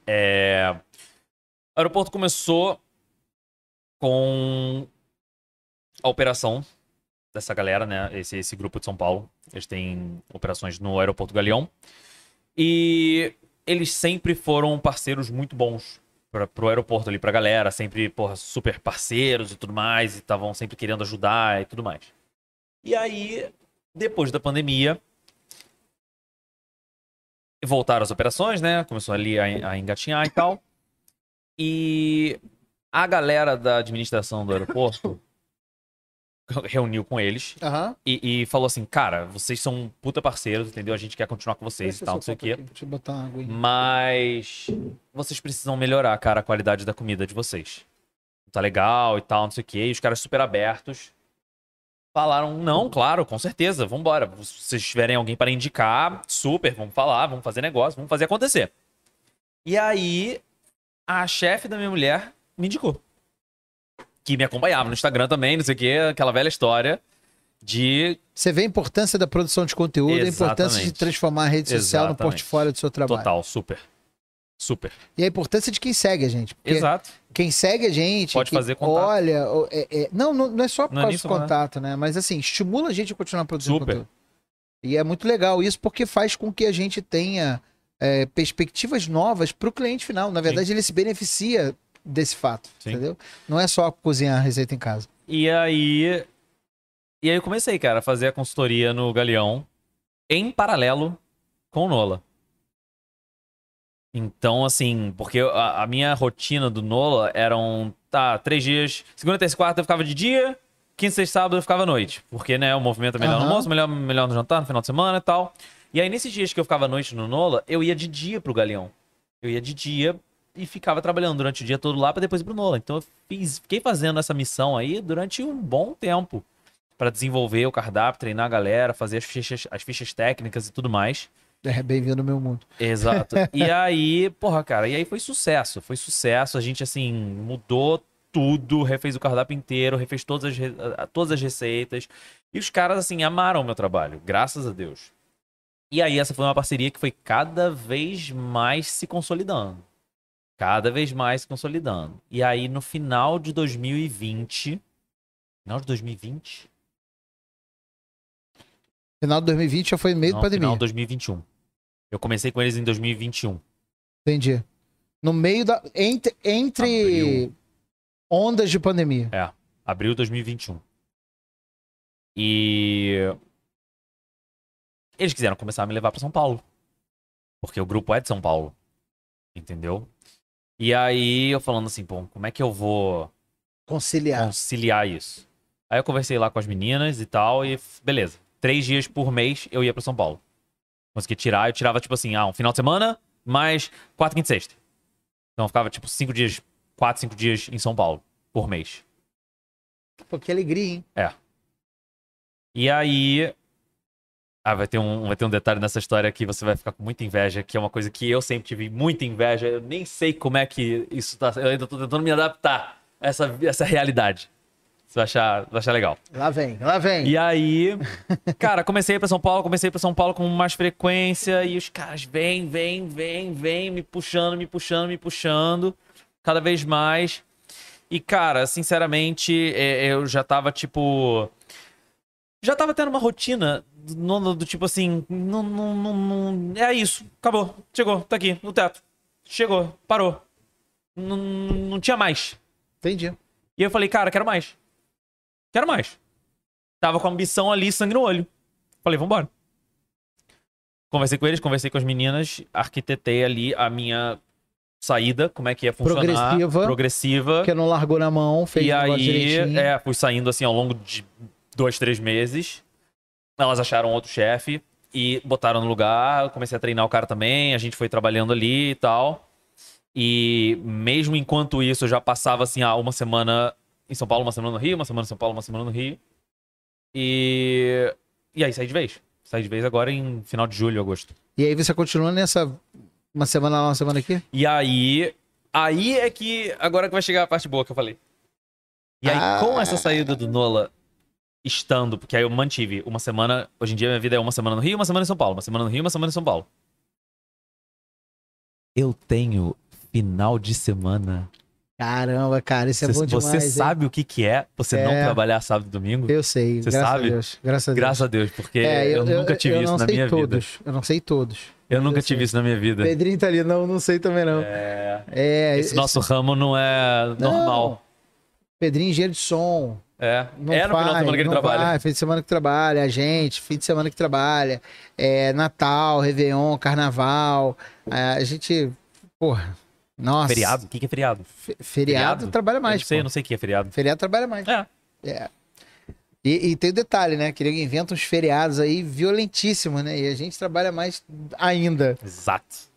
É... O aeroporto começou com a operação dessa galera, né? Esse, esse grupo de São Paulo. Eles têm operações no aeroporto Galeão. E eles sempre foram parceiros muito bons pra, pro aeroporto ali, pra galera. Sempre, porra, super parceiros e tudo mais. E estavam sempre querendo ajudar e tudo mais. E aí, depois da pandemia, voltaram as operações, né? Começou ali a, a engatinhar e tal. E a galera da administração do aeroporto reuniu com eles Aham. e, e falou assim: Cara, vocês são puta parceiros, entendeu? A gente quer continuar com vocês e tal, não sei o quê. Mas vocês precisam melhorar, cara, a qualidade da comida de vocês. Tá legal e tal, não sei o quê. E os caras super abertos falaram: Não, claro, com certeza, vambora. Se vocês tiverem alguém para indicar, super, vamos falar, vamos fazer negócio, vamos fazer acontecer. E aí, a chefe da minha mulher me indicou. Que me acompanhava no Instagram também, não sei o quê, aquela velha história de Você vê a importância da produção de conteúdo, a importância de Exatamente. transformar a rede social no Exatamente. portfólio do seu trabalho. total, super. Super. E a importância de quem segue a gente. Exato. quem segue a gente, Pode fazer contato. olha, é- é- não, não, não é só por Não é causa nisso, do contato, né? Mas assim, estimula a gente a continuar produzindo Super. conteúdo. E é muito legal isso porque faz com que a gente tenha é, perspectivas novas para o cliente final. Na verdade, ele se beneficia desse fato, Sim. entendeu? Não é só cozinhar a receita em casa. E aí. E aí eu comecei, cara, a fazer a consultoria no Galeão em paralelo com o Nola. Então, assim, porque a, a minha rotina do Nola eram, tá, três dias. Segunda, terça e quarta eu ficava de dia, quinta, sexta e sábado eu ficava à noite. Porque, né, o movimento é melhor no Aham. almoço, melhor, melhor no jantar, no final de semana e tal. E aí, nesses dias que eu ficava à noite no Nola, eu ia de dia pro Galeão. Eu ia de dia e ficava trabalhando durante o dia todo lá pra depois ir pro Nola. Então eu fiz, fiquei fazendo essa missão aí durante um bom tempo. Pra desenvolver o cardápio, treinar a galera, fazer as fichas, as fichas técnicas e tudo mais. É bem-vindo ao meu mundo. Exato. E aí, porra, cara, e aí foi sucesso. Foi sucesso. A gente, assim, mudou tudo, refez o cardápio inteiro, refez todas as, todas as receitas. E os caras, assim, amaram o meu trabalho, graças a Deus. E aí, essa foi uma parceria que foi cada vez mais se consolidando. Cada vez mais consolidando. E aí, no final de 2020. Final de 2020? Final de 2020 já foi meio Não, de pandemia. final de 2021. Eu comecei com eles em 2021. Entendi. No meio da. Entre, entre Abril. ondas de pandemia. Abril de 2021. E eles quiseram começar a me levar para São Paulo. Porque o grupo é de São Paulo. Entendeu? E aí eu falando assim, pô, como é que eu vou Conciliar. conciliar isso? Aí eu conversei lá com as meninas e tal, e beleza. Três dias por mês eu ia para São Paulo. Consegui tirar, eu tirava tipo assim, ah, um final de semana, mais quatro, quinta e sexta. Então eu ficava tipo cinco dias, quatro, cinco dias em São Paulo por mês. Pô, que alegria, hein? E aí. Ah, vai ter, um, vai ter um detalhe nessa história que você vai ficar com muita inveja, que é uma coisa que eu sempre tive muita inveja. Eu nem sei como é que isso tá. Eu ainda tô tentando me adaptar. essa, essa realidade. Você vai achar, vai achar legal. Lá vem, lá vem. E aí, cara, comecei a pra São Paulo, comecei a pra São Paulo com mais frequência e os caras vêm, vêm, vêm, vêm, me puxando, me puxando, me puxando, cada vez mais. E, cara, sinceramente, é, eu já tava, tipo. Já tava tendo uma rotina do, do- tipo assim. Não, não, não, não- é isso, acabou, chegou, tá aqui, no teto. Chegou, parou. Não, não tinha mais. Entendi. E eu falei, cara, quero mais. Quero mais. Tava com a ambição ali, sangue no olho. Falei, vambora. Conversei com eles, conversei com as meninas, arquitetei ali a minha saída, como é que ia funcionar. Progressiva. Progressiva. Porque não largou na mão, fez E aí, direitinho. é, fui saindo assim ao longo de dois, três meses. Elas acharam outro chefe e botaram no lugar. Eu comecei a treinar o cara também. A gente foi trabalhando ali e tal. E mesmo enquanto isso, eu já passava assim, ah, uma semana em São Paulo, uma semana no Rio, uma semana em São Paulo, uma semana no Rio. E. E aí saí de vez. Saí de vez agora em final de julho, agosto. E aí você continua nessa. Uma semana lá, uma semana aqui? E aí. Aí é que. Agora que vai chegar a parte boa que eu falei. E aí, Ah. com essa saída do Nola estando, porque aí eu mantive uma semana. Hoje em dia minha vida é uma semana no Rio, uma semana em São Paulo. Uma semana no Rio, uma semana em São Paulo. Eu tenho final de semana. Caramba, cara, isso é Você- bom demais. você hein? sabe o que, que é você não É. trabalhar sábado e domingo? Eu sei, Você graças sabe? a Deus. Graças a Deus. Graças a Deus, porque É, eu, nunca tive eu isso não na sei minha vida. todos. Eu não sei todos. Eu nunca Eu tive sei. isso na minha vida. Pedrinho tá ali, não, não sei também não. É, É, esse nosso ramo não é Não. normal. Pedrinho engenheiro de som. É, Não é no final de semana que ele trabalha. Vai, fim de semana que trabalha, a gente, fim de semana que trabalha, é, Natal, Réveillon, Carnaval, é, a gente, porra, nossa. Feriado? O que, que é feriado? Fe- feriado, Feriado? trabalha eu mais, não sei, pô. eu não sei o que é feriado. Feriado trabalha mais. É. É. E, e tem o detalhe, né, que ele inventa uns feriados aí violentíssimos, né, e a gente trabalha mais ainda. Exato.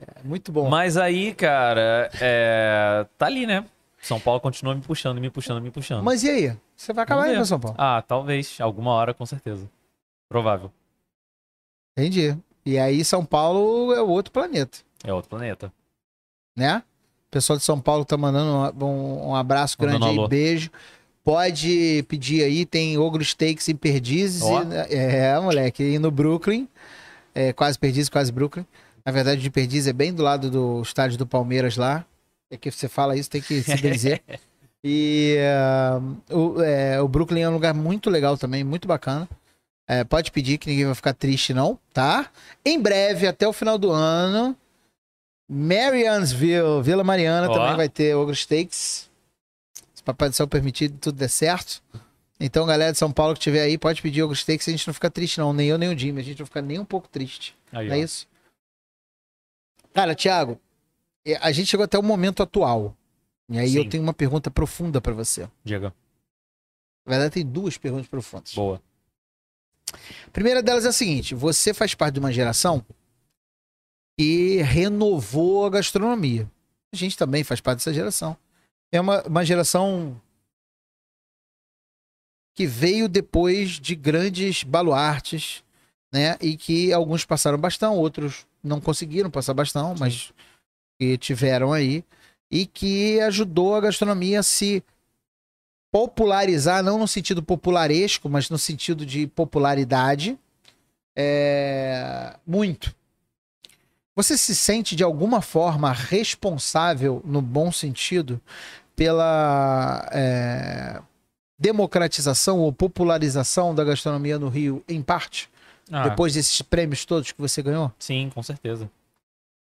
É muito bom. Mas aí, cara, é, tá ali, né? São Paulo continua me puxando, me puxando, me puxando. Mas e aí? Você vai acabar indo pra São Paulo? Ah, talvez. Alguma hora, com certeza. Provável. Entendi. E aí São Paulo é outro planeta. É outro planeta. né? O pessoal de São Paulo tá mandando um, um abraço grande aí, alô. beijo. Pode pedir aí, tem Ogro Steaks em Perdizes. Ó. e- é, moleque, e no Brooklyn. É, quase Perdizes, quase Brooklyn. Na verdade, de Perdizes é bem do lado do estádio do Palmeiras lá. É que você fala isso, tem que se benzer. e ah, o, é, o Brooklyn é um lugar muito legal também, muito bacana. É, pode pedir que ninguém vai ficar triste, não, tá? Em breve, até o final do ano, Mariansville, Vila Mariana Ó. também vai ter Ogro Steaks. Se o Papai do Céu permitir, tudo der certo. Então, galera de São Paulo que estiver aí, pode pedir Ogro Steaks, a gente não fica triste, não. Nem eu, nem o Jimmy. A gente não fica nem um pouco triste. Aí, Não é ó. isso? Cara, Thiago, a gente chegou até o momento atual. E aí eu Sim. tenho uma pergunta profunda pra você. Diego. Na verdade, tem duas perguntas profundas. Boa. A primeira delas é a seguinte: você faz parte de uma geração que renovou a gastronomia. A gente também faz parte dessa geração. É uma, uma geração que veio depois de grandes baluartes, né? E que alguns passaram bastão, outros não conseguiram passar bastão, mas que tiveram aí. E que ajudou a gastronomia a se popularizar, não no sentido popularesco, mas no sentido de popularidade, é, muito. Você se sente de alguma forma responsável, no bom sentido, pela é, democratização ou popularização da gastronomia no Rio, em parte, Ah, depois desses prêmios todos que você ganhou? Sim, com certeza.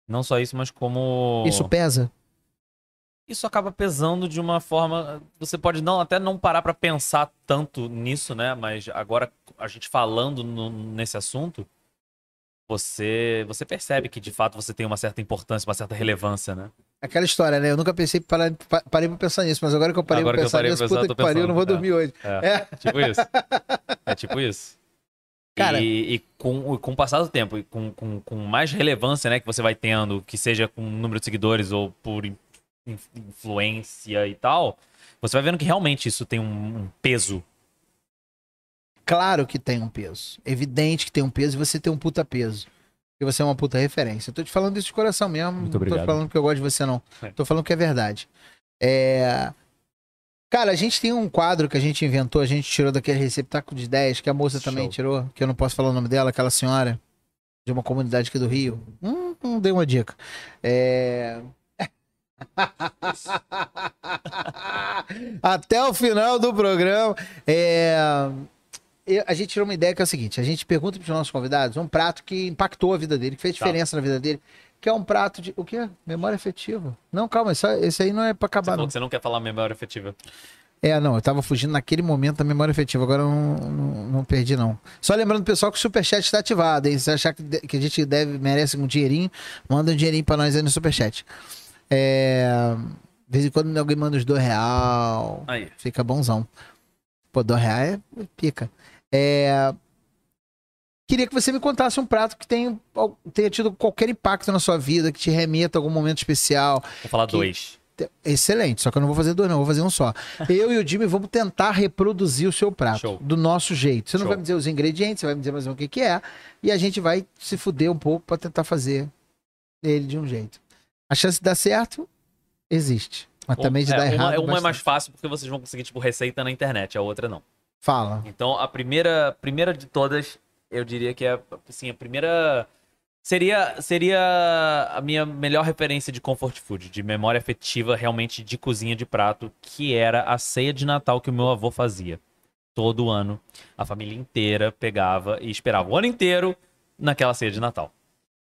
Não só isso, mas como. Isso pesa? isso acaba pesando de uma forma. Você pode não até não parar pra pensar tanto nisso, né? Mas agora a gente falando no- nesse assunto, você você percebe que de fato você tem uma certa importância, uma certa relevância, né? Aquela história, né? Eu nunca pensei parar, pa- parei pra pensar nisso, mas agora que eu parei Agora pra pensar parei nisso, pensar, puta que pariu, eu não vou dormir hoje. É, É. tipo isso. É tipo isso. Cara- e, e com, com o passar do tempo, e com, com, com mais relevância né, que você vai tendo, que seja com número de seguidores ou por in- in- influência e tal, você vai vendo que realmente isso tem um, um peso. Claro que tem um peso. Evidente que tem um peso e você tem um puta peso. Porque você é uma puta referência. Eu tô te falando isso de coração mesmo. Muito não tô obrigado. falando que eu gosto de você, não. É. Tô falando que é verdade. É, Cara, a gente tem um quadro que a gente inventou, a gente tirou daquele receptáculo de ideias, que a moça também Show. tirou, que eu não posso falar o nome dela, aquela senhora de uma comunidade aqui do Rio. Hum, não dei uma dica. É... Até o final do programa. É... eu- A gente tirou uma ideia que é o seguinte: a gente pergunta para os nossos convidados um prato que impactou a vida dele, que fez Tá. diferença na vida dele, que é um prato de. O quê? Memória afetiva. Não, calma, isso, esse aí não é Você acabar, falou não. você não quer falar memória efetiva. É, não, eu tava fugindo naquele momento da memória efetiva, agora eu não, não, não perdi, não. Só lembrando, pessoal, que o Superchat está ativado, hein? Se achar que, que a gente deve, merece um dinheirinho, manda um dinheirinho pra nós aí no Superchat. É. De vez em quando alguém manda os dois real, Aí. fica bonzão. Pô, dois real é pica. É. Queria que você me contasse um prato que tenha, tenha tido qualquer impacto na sua vida, que te remeta a algum momento especial. Vou falar Que- dois. Excelente, só que eu não vou fazer dois, não, vou fazer um só. Eu e o Jimmy vamos tentar reproduzir o seu prato Show. do nosso jeito. Você não Show. vai me dizer os ingredientes, você vai me dizer mais ou menos o que, que é, e a gente vai se fuder um pouco pra tentar fazer ele de um jeito. A chance de dar certo existe, mas também de É, dar uma, errado. Uma é mais fácil porque vocês vão conseguir, tipo, receita na internet, a outra não. Fala. Então, a primeira, primeira de todas, eu diria que é, assim, a primeira... Seria, seria a minha melhor referência de comfort food, de memória afetiva realmente de cozinha de prato, que era a ceia de Natal que o meu avô fazia. Todo ano, a família inteira pegava e esperava o ano inteiro naquela ceia de Natal.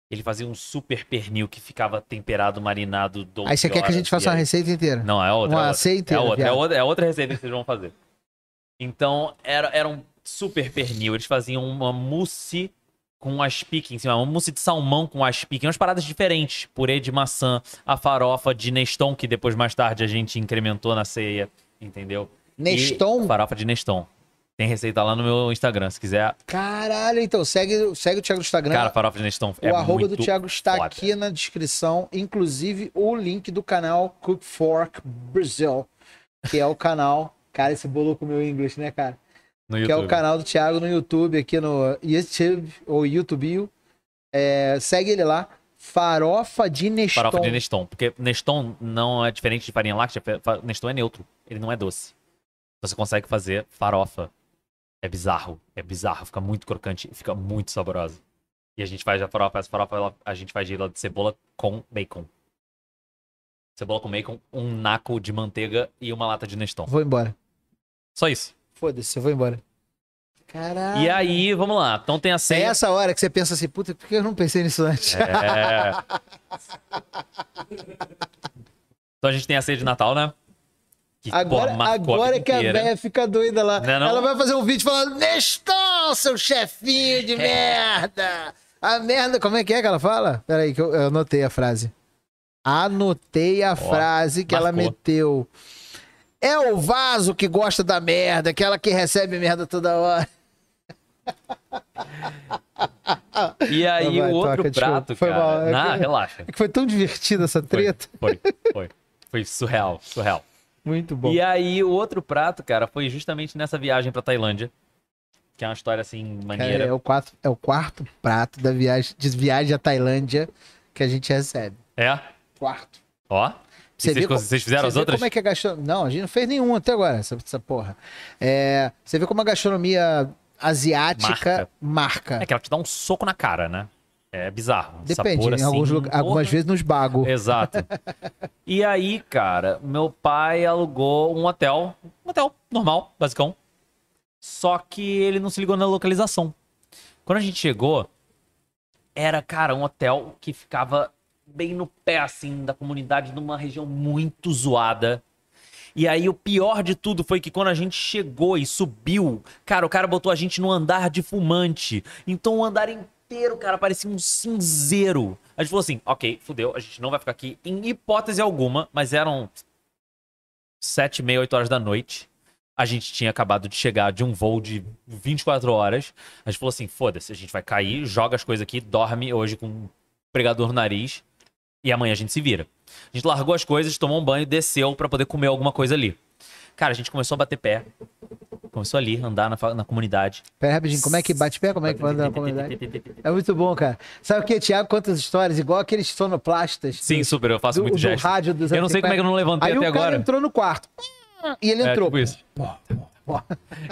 Ele fazia um super pernil que ficava temperado, marinado, 12 Aí você quer que a gente faça e uma aí- receita inteira? não, é outra. Uma é outra. ceia inteira, É outra, é outra, é outra receita que vocês vão fazer. Então, era, era um super pernil. Eles faziam uma mousse com aspique em cima. Uma mousse de salmão com aspique. Umas paradas diferentes. Purê de maçã, a farofa de Neston, que depois, mais tarde, a gente incrementou na ceia. Entendeu? Neston? E farofa de Neston. Tem receita lá no meu Instagram, se quiser. Caralho, então segue, segue o Thiago no Instagram. Cara, farofa de Neston O é arroba muito do Thiago está foda. aqui na descrição, inclusive o link do canal Cook Fork Brazil, que é o canal. Cara, esse bolou com o meu inglês, né, cara? Que é o canal do Thiago no YouTube, aqui no YouTube ou YouTube. É, segue ele lá. Farofa de Neston. Farofa de Neston. Porque Neston não é diferente de farinha láctea. Neston é neutro. Ele não é doce. Você consegue fazer farofa. É bizarro. É bizarro. Fica muito crocante fica muito saborosa. E a gente faz a farofa. Essa farofa a gente faz de cebola com bacon. Cebola com bacon, um naco de manteiga e uma lata de Neston. Vou embora. Só isso. Foda-se, eu vou embora. Caralho. E aí, vamos lá. Então tem a É ceia. essa hora que você pensa assim, puta, por que eu não pensei nisso antes? É. Então a gente tem a ceia de Natal, né? Que, Agora, agora vida que a véia fica doida lá. Não é não? Ela vai fazer um vídeo falando: Neston, seu chefinho de merda! A merda, como é que é que ela fala? Peraí, que eu, eu anotei a frase. Anotei a frase que ela marcou. meteu. É o vaso que gosta da merda, aquela que recebe merda toda hora. E aí, Vai, o outro toca, prato, Foi cara. mal, é Não, que- relaxa. É que foi tão divertida essa Foi, treta. foi, foi. Foi surreal, surreal. Muito bom. E aí, o outro prato, cara, foi justamente nessa viagem pra Tailândia. Que é uma história, assim, maneira. é, o quarto, é o quarto prato da viagem, de viagem à Tailândia que a gente recebe. É? Quarto. Ó. Você vocês, vê como- vocês fizeram as outras? Como é que a gastronomia. Não, a gente não fez nenhum até agora, essa, essa porra. É, você vê como a gastronomia asiática marca. É que ela te dá um soco na cara, né? É bizarro. Depende, Sabor, em alguns assim, porra. algumas vezes nos bagos. Exato. e aí, cara, meu pai alugou um hotel. Um hotel normal, basicão. Só que ele não se ligou na localização. Quando a gente chegou, era, cara, um hotel que ficava bem no pé, assim, da comunidade, numa região muito zoada. E aí, o pior de tudo foi que quando a gente chegou e subiu, cara, o cara botou a gente no andar de fumante. Então, o andar inteiro, cara, parecia um cinzeiro. A gente falou assim: ok, fudeu, a gente não vai ficar aqui em hipótese alguma, mas eram sete, meia, oito horas da noite. A gente tinha acabado de chegar de um voo de 24 horas. A gente falou assim: foda-se, a gente vai cair, joga as coisas aqui, dorme hoje com um pregador no nariz e amanhã a gente se vira. A gente largou as coisas, tomou um banho, desceu pra poder comer alguma coisa ali. Cara, a gente começou a bater pé. Começou ali, andar na, na comunidade. Pera aí, rapidinho, como é que bate pé? Como é que manda na comunidade? É muito bom, cara. Sabe o que, Thiago? Quantas histórias? Igual aqueles sonoplastas Sim, do, super, eu faço do, muito do gesto. rádio dos Eu não sei como é que eu não levantei Aí até o cara agora. entrou no quarto. E ele É, entrou. tipo isso.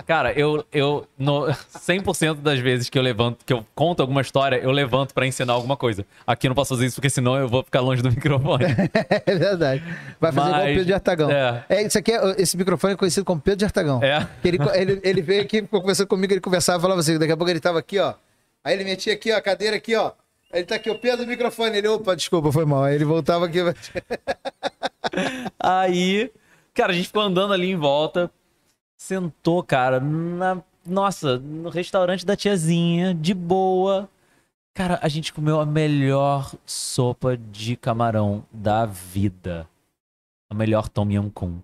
Cara, eu, eu no 100% das vezes que eu levanto, que eu conto alguma história, eu levanto pra ensinar alguma coisa. Aqui eu não posso fazer isso porque senão eu vou ficar longe do microfone. É verdade. Vai fazer igual o Mas- Pedro de Artagão. é. É, isso aqui é- esse microfone é conhecido como Pedro de Artagão. É. Ele, ele, ele veio aqui, ficou conversando comigo, ele conversava, falava assim, daqui a pouco ele tava aqui, ó. Aí ele metia aqui, ó, a cadeira aqui, ó. Ele tá aqui, o Pedro do microfone. Ele, opa, desculpa, foi mal. Aí ele voltava aqui. Aí, cara, a gente ficou andando ali em volta. Sentou, cara, na. Nossa, no restaurante da tiazinha, de boa. Cara, a gente comeu a melhor sopa de camarão da vida. A melhor Tom Yum Kung.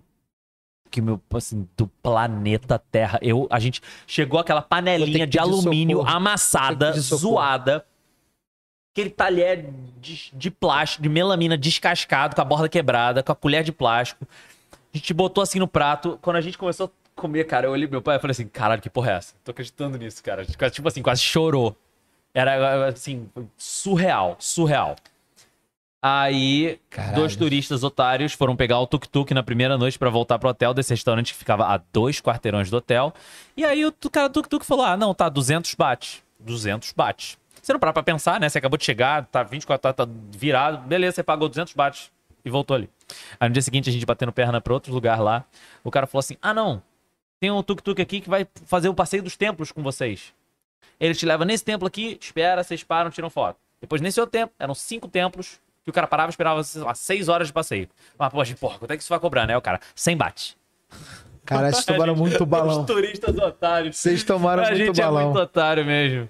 Que meu, assim, do planeta Terra. Eu, a gente chegou aquela panelinha de alumínio socorro. amassada, zoada. Aquele talher de, de plástico, de melamina descascado, com a borda quebrada, com a colher de plástico. A gente botou assim no prato. Quando a gente começou a comer, cara, eu olhei meu pai e falei assim: caralho, que porra é essa? Tô acreditando nisso, cara. Tipo assim, quase chorou. Era assim, surreal, surreal. Aí, Caralho. dois turistas otários foram pegar o tuk-tuk na primeira noite pra voltar pro hotel desse restaurante que ficava a dois quarteirões do hotel. E aí o cara do tuk-tuk falou: ah, não, tá, 200 bate. 200 bate. Você não para pra pensar, né? Você acabou de chegar, tá 24 tá, tá virado, beleza, você pagou 200 bate e voltou ali. Aí no dia seguinte a gente batendo perna pra outro lugar lá, o cara falou assim: ah, não, tem um tuk-tuk aqui que vai fazer o passeio dos templos com vocês. Ele te leva nesse templo aqui, espera, vocês param, tiram foto. Depois, nesse outro templo, eram cinco templos que o cara parava e esperava, sei lá, seis horas de passeio. Mas, poxa, porra, quanto é que isso vai cobrar, né? O cara, 100 bate. Caralho, vocês tomaram muito balão. Os turistas otários. Vocês tomaram a muito gente é balão. muito otário mesmo.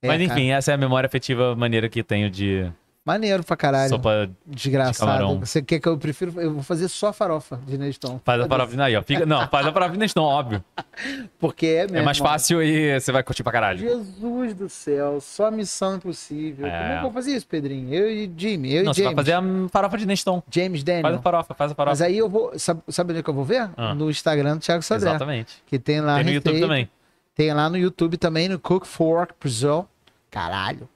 É, Mas cara. enfim, essa é a memória afetiva maneira que tenho de Maneiro pra caralho. sopa. Desgraçado. camarão. Você quer que eu prefiro? Eu vou fazer só a farofa de Neston. Faz a parafina aí, ó. Fica... Não, faz a parafina não, óbvio. Porque é mesmo. É mais fácil e você vai curtir pra caralho. Jesus do céu, só missão impossível. É. Como é que eu vou fazer isso, Pedrinho? Eu e Jimmy, eu Não, e você James. vai fazer a farofa de Neston. James Daniel. Faz a farofa, faz a farofa. Mas aí eu vou. Sabe, sabe onde é que eu vou ver? Ah. No Instagram do Thiago Sadré. Exatamente. Que tem lá Tem no YouTube também. Tem lá no YouTube também, no Cook Fork Brazil. Caralho.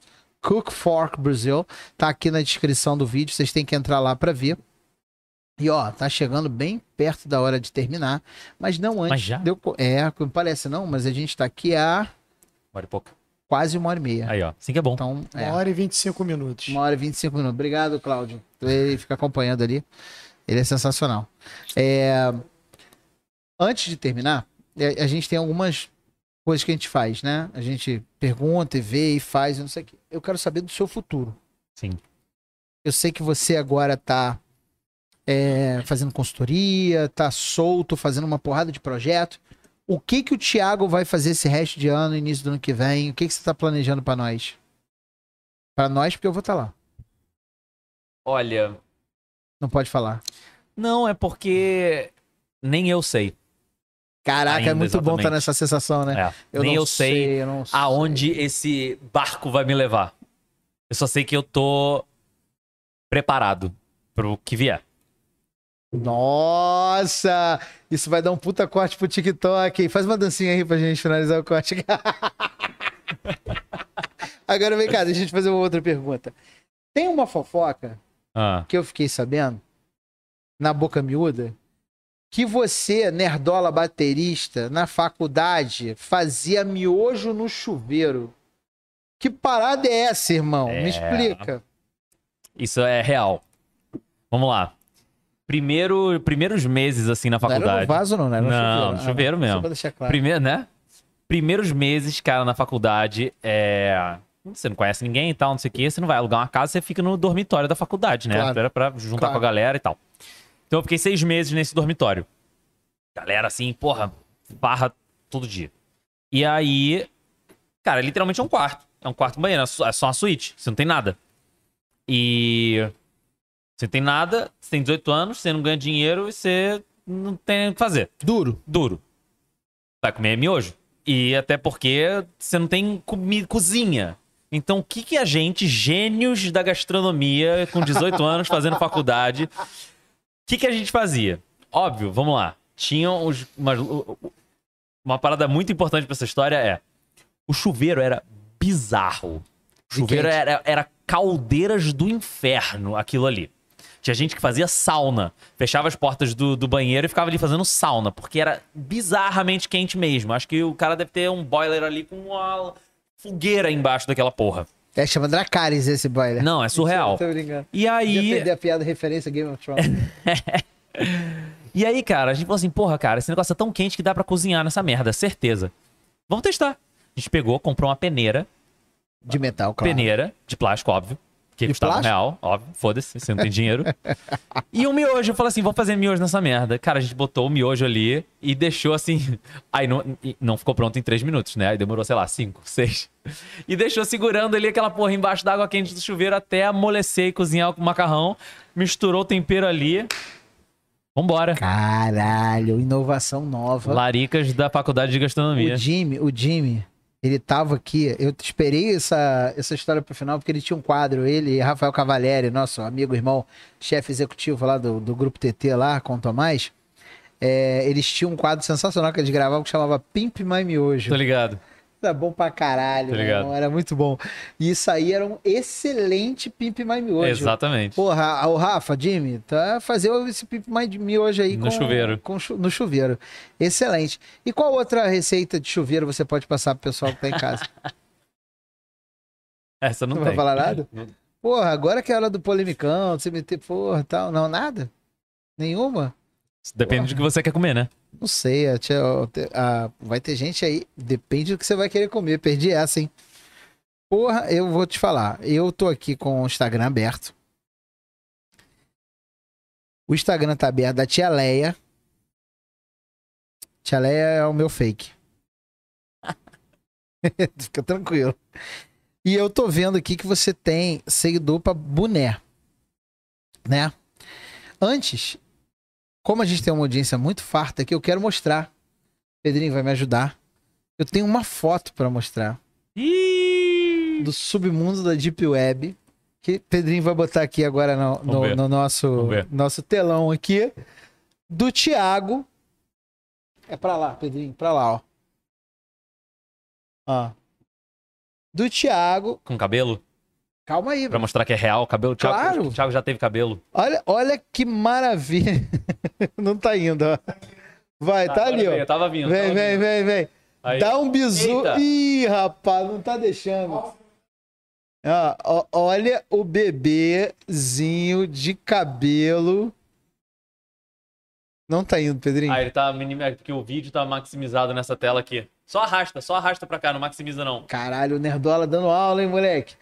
Cook Fork Brazil. Tá aqui na descrição do vídeo. Vocês têm que entrar lá pra ver. E ó, tá chegando bem perto da hora de terminar. Mas não antes. Mas já? de eu co- É, parece não, mas a gente tá aqui há Bora e pouco. quase uma hora e meia. Aí, ó. Assim que é bom. Então, é. Uma hora e 25 minutos. Uma hora e 25 minutos. Obrigado, Cláudio. Ele fica acompanhando ali. Ele é sensacional. É, Antes de terminar, é, a gente tem algumas coisas que a gente faz, né? A gente pergunta e vê e faz e não sei o quê. Eu quero saber do seu futuro. Sim. Eu sei que você agora tá é, fazendo consultoria, tá solto, fazendo uma porrada de projeto. O que que o Thiago vai fazer esse resto de ano, início do ano que vem? O que que você tá planejando pra nós? Pra nós, porque eu vou estar lá. Olha. Não pode falar. Não, é porque nem eu sei. Caraca, é Ainda, muito bom estar exatamente. nessa sensação, né? É. nem não eu sei eu não aonde esse barco vai me levar. Eu só sei que eu tô preparado pro que vier. Nossa! Isso vai dar um puta corte pro TikTok. Faz uma dancinha aí pra gente finalizar o corte. Agora vem cá, deixa eu te fazer uma outra pergunta. Tem uma fofoca Ah, que eu fiquei sabendo, na boca miúda, que você, nerdola baterista, na faculdade, fazia miojo no chuveiro. Que parada é essa, irmão? É. Me explica. isso é real. Vamos lá. Primeiro, primeiros meses assim na Não era no faculdade. vaso, não, né? No Não, chuveiro. no chuveiro Ah, mesmo. Só pra deixar claro. Primeiro, né? Primeiros meses, cara, na faculdade, é... Você não conhece ninguém e tal, não sei o quê. Você não vai alugar uma casa, você fica no dormitório da faculdade, né? Claro. Era pra juntar Claro. com a galera e tal. Então eu fiquei seis meses nesse dormitório. Galera, assim, porra, barra todo dia. E aí, cara, literalmente é um quarto. É um quarto banheiro, é só- é uma suíte. Você não tem nada. E... Você não tem nada, você tem 18 anos, você não ganha dinheiro e você não tem o que fazer Duro. duro. Vai comer miojo. E até porque você não tem cozinha. Então, o que, que a gente, gênios da gastronomia, com 18 anos, fazendo faculdade, que, que a gente fazia? Óbvio, vamos lá. Tinham os, uma, uma parada muito importante pra essa história é o chuveiro era bizarro. O chuveiro era, era caldeiras do inferno, aquilo ali. Tinha gente que fazia sauna. Fechava as portas do, do banheiro e ficava ali fazendo sauna, porque era bizarramente quente mesmo. Acho que o cara deve ter um boiler ali com uma fogueira embaixo daquela porra. É, chama Dracarys esse boiler. Não, é surreal. Tô brincando. E Ia aí. perder a piada referência Game of Thrones. E aí, cara, a gente falou assim, porra, cara, esse negócio é tão quente que dá pra cozinhar nessa merda, certeza. Vamos testar. A gente pegou, comprou uma peneira, De metal, claro. peneira, de plástico, óbvio. Que De custava um real, óbvio, foda-se, você não tem dinheiro. e um miojo, eu falei assim, vamos fazer miojo nessa merda. Cara, a gente botou o miojo ali e deixou assim. Aí não, não ficou pronto em três minutos, né? Aí demorou, sei lá, cinco, seis. E deixou segurando ali aquela porra embaixo da água quente do chuveiro até amolecer e cozinhar o macarrão. Misturou o tempero ali. Vambora. Caralho, inovação nova. Laricas da faculdade de gastronomia. O Jimmy, o Jimmy, ele tava aqui. Eu esperei essa, essa história pro final, porque ele tinha um quadro, ele e Rafael Cavalieri, nosso amigo, irmão, chefe executivo lá do, do grupo TT lá, com o Tomás. É, eles tinham um quadro sensacional que eles gravavam que chamava Pimp My Miojo. Tô ligado. Era bom pra caralho, ligado. irmão, era muito bom. E isso aí era um excelente Pimp My Miojo. Exatamente. Porra, o Rafa, Jimmy, tá fazer esse Pimp My Miojo aí No com- chuveiro. com no chuveiro. Excelente. E qual outra receita de chuveiro você pode passar pro pessoal que tá em casa? Essa não Não tem. vai falar nada? Porra, agora que é a hora do polemicão, você meter porra tal. Não, nada? Nenhuma? Depende do que você quer comer, né? Não sei, a tia- a- vai ter gente aí, depende do que você vai querer comer. Perdi essa, hein? Porra, eu vou te falar. Eu tô aqui com o Instagram aberto. O Instagram tá aberto da tia Leia. Tia Leia é o meu fake. Fica tranquilo. E eu tô vendo aqui que você tem seguidor pra boné. Né? Antes, como a gente tem uma audiência muito farta aqui, eu quero mostrar. Pedrinho vai me ajudar. Eu tenho uma foto pra mostrar do submundo da Deep Web. Que Pedrinho vai botar aqui agora no, no- no nosso, nosso telão aqui. Do Thiago. É pra lá, Pedrinho, pra lá, ó. Ó. Do Thiago. Com cabelo? Calma aí, Pra mostrar que é real o cabelo. O Thiago, Claro. o Thiago já teve cabelo. Olha, olha que maravilha. Não tá indo, ó. Vai, tá, ali, agora veio, ó. Tava vindo. Vem, tava vem, vindo. vem, vem. Aí. Dá um bisu. Eita. Ih, rapaz, não tá deixando. Ó, ó, olha o bebezinho de cabelo. Não tá indo, Pedrinho. Ah, ele tá minim... é porque o vídeo tá maximizado nessa tela aqui. Só arrasta, só arrasta pra cá, não maximiza não. Caralho, o Nerdola dando aula, hein, moleque?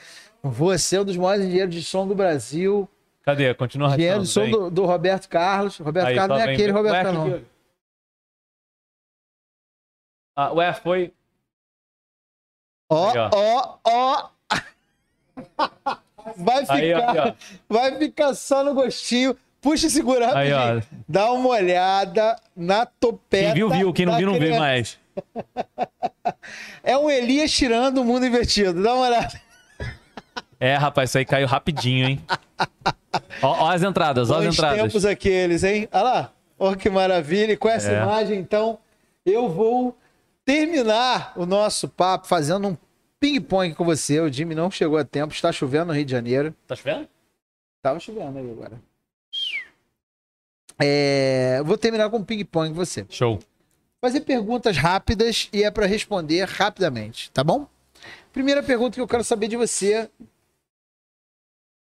Você é um dos maiores engenheiros de som do Brasil. Cadê? Continua Engenheiro de som do, do Roberto Carlos. Roberto Aí, Carlos não é aquele. Roberto Carlos, não. que- Ah, ué, foi. Ó, ó. ó. Vai ficar, aí, ó. vai ficar só no gostinho. Puxa e segura Aí, rapidinho. Dá uma olhada na topeta. Quem viu, viu. Quem não viu, não criança. mais. É um Elias tirando o mundo invertido. Dá uma olhada. É, rapaz, isso aí caiu rapidinho, hein? ó, ó as entradas, ó as Bons entradas. tempos aqueles, hein? Olha lá. Olha que maravilha. E com essa É. imagem, então, eu vou terminar o nosso papo fazendo um ping-pong com você. O Jimmy não chegou a tempo. Está chovendo no Rio de Janeiro. Tá chovendo? Tava chovendo aí agora. É, vou terminar com um ping-pong com você. Show. Fazer perguntas rápidas e é para responder rapidamente, tá bom? Primeira pergunta que eu quero saber de você.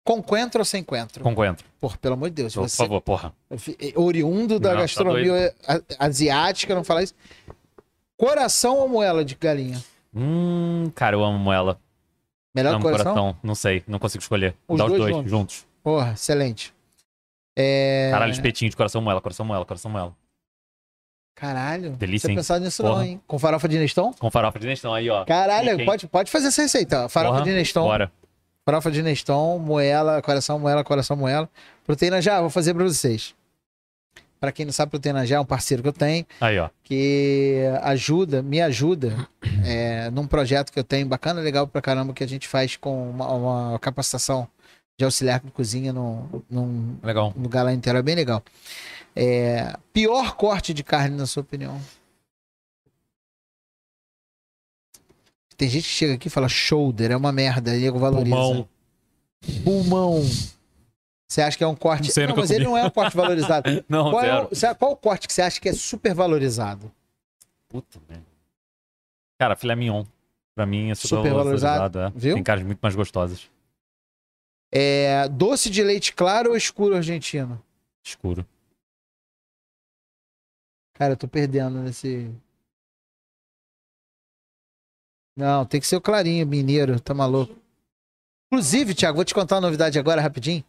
Com coentro ou sem coentro? Com coentro. Por, pelo amor de Deus. Por Você favor, porra. é oriundo da Não, tá gastronomia a- asiática, não falar isso. Coração ou moela de galinha? Hum, cara, eu amo moela. Melhor amo coração? coração. Não sei, não consigo escolher. Os Dá os dois dois juntos. juntos. Porra, excelente. É... Caralho, espetinho de coração moela, coração moela, coração moela. Caralho. Delícia, Você hein? pensado nisso não, Porra. hein? Com farofa de Neston? Com farofa de Neston aí, ó. Caralho, pode, pode fazer essa receita. Farofa Porra, de Neston. Bora. Farofa de Neston, moela, coração, moela, coração, moela. Proteína já, vou fazer pra vocês. Pra quem não sabe, Proteína já é um parceiro que eu tenho, Aí, ó. que ajuda, me ajuda é, num projeto que eu tenho bacana, legal pra caramba, que a gente faz com uma, uma capacitação de auxiliar de cozinha num, num Legal. lugar lá inteiro, é bem legal. É, pior corte de carne, na sua opinião? Tem gente que chega aqui e fala shoulder, é uma merda, Diego valoriza. Pulmão. Pulmão. Você acha que é um corte. Não sei, não, mas ele não é um corte valorizado. Não, qual, é o, qual o corte que você acha que é super valorizado? Puta merda. Cara, filé mignon. Pra mim é super, Super valorizado, valorizado. É. viu? Tem caras muito mais gostosas. É doce de leite claro ou escuro argentino? Escuro. Cara, eu tô perdendo nesse. Não, tem que ser o clarinho, mineiro, tá maluco. Inclusive, Thiago, vou te contar uma novidade agora rapidinho.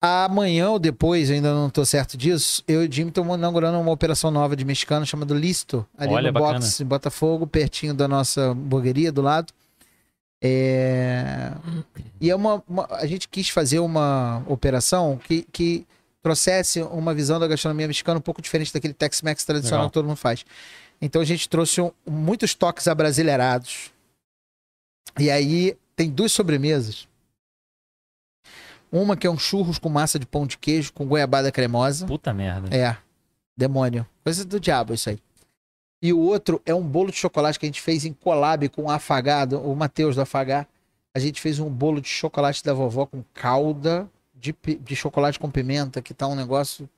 Amanhã ou depois, ainda não tô certo disso, eu e o Jimmy estamos inaugurando uma operação nova de mexicano chamada Listo, ali Olha, no bacana. box em Botafogo, pertinho da nossa hamburgueria do lado. É... E é uma, uma- a gente quis fazer uma operação que, que trouxesse uma visão da gastronomia mexicana um pouco diferente daquele Tex-Mex tradicional Legal. que todo mundo faz. Então a gente trouxe um- muitos toques abrasileirados. E aí tem duas sobremesas. Uma que é um churros com massa de pão de queijo com goiabada cremosa. Puta merda. É, demônio. Coisa do diabo isso aí. E o outro é um bolo de chocolate que a gente fez em collab com o Afagado, o Matheus do Afagar. A gente fez um bolo de chocolate da vovó com calda de, de chocolate com pimenta, que tá um negócio.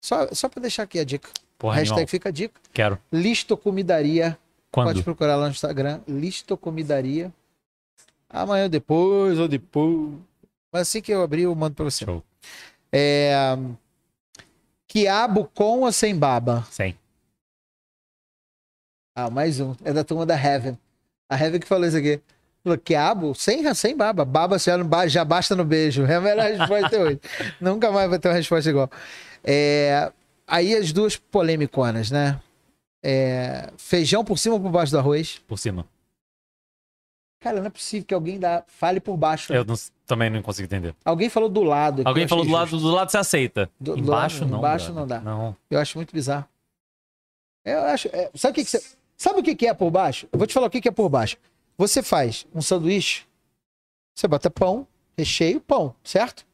Só, só pra deixar aqui a dica. Porra, Hashtag animal. fica a dica. Quero. Listo Comidaria. Pode Quando? procurar lá no Instagram. Listo Comidaria. Amanhã ou depois, ou depois. Mas assim que eu abrir, eu mando pra você. Show. É... Quiabo com ou sem baba? Sem. Ah, mais um. É da turma da Heaven. A Heaven que falou isso aqui. Falou, quiabo sem, sem baba. Baba já, já basta no beijo. É a melhor resposta hoje. Nunca mais vai ter uma resposta igual. É, Aí as duas polêmiconas, né? É, Feijão por cima ou por baixo do arroz? Por cima. Cara, não é possível que alguém dá... fale por baixo. Eu não- também não consigo entender. Alguém falou do lado. Alguém falou do achei lado, justo. do lado você aceita. Do- do embaixo lado- não. embaixo brother. não dá. Não. Eu acho muito bizarro. Eu acho. é, sabe o que, que você. Sabe o que, que é por baixo? Eu vou te falar o que, que é por baixo. Você faz um sanduíche, você bota pão, recheio, pão, certo?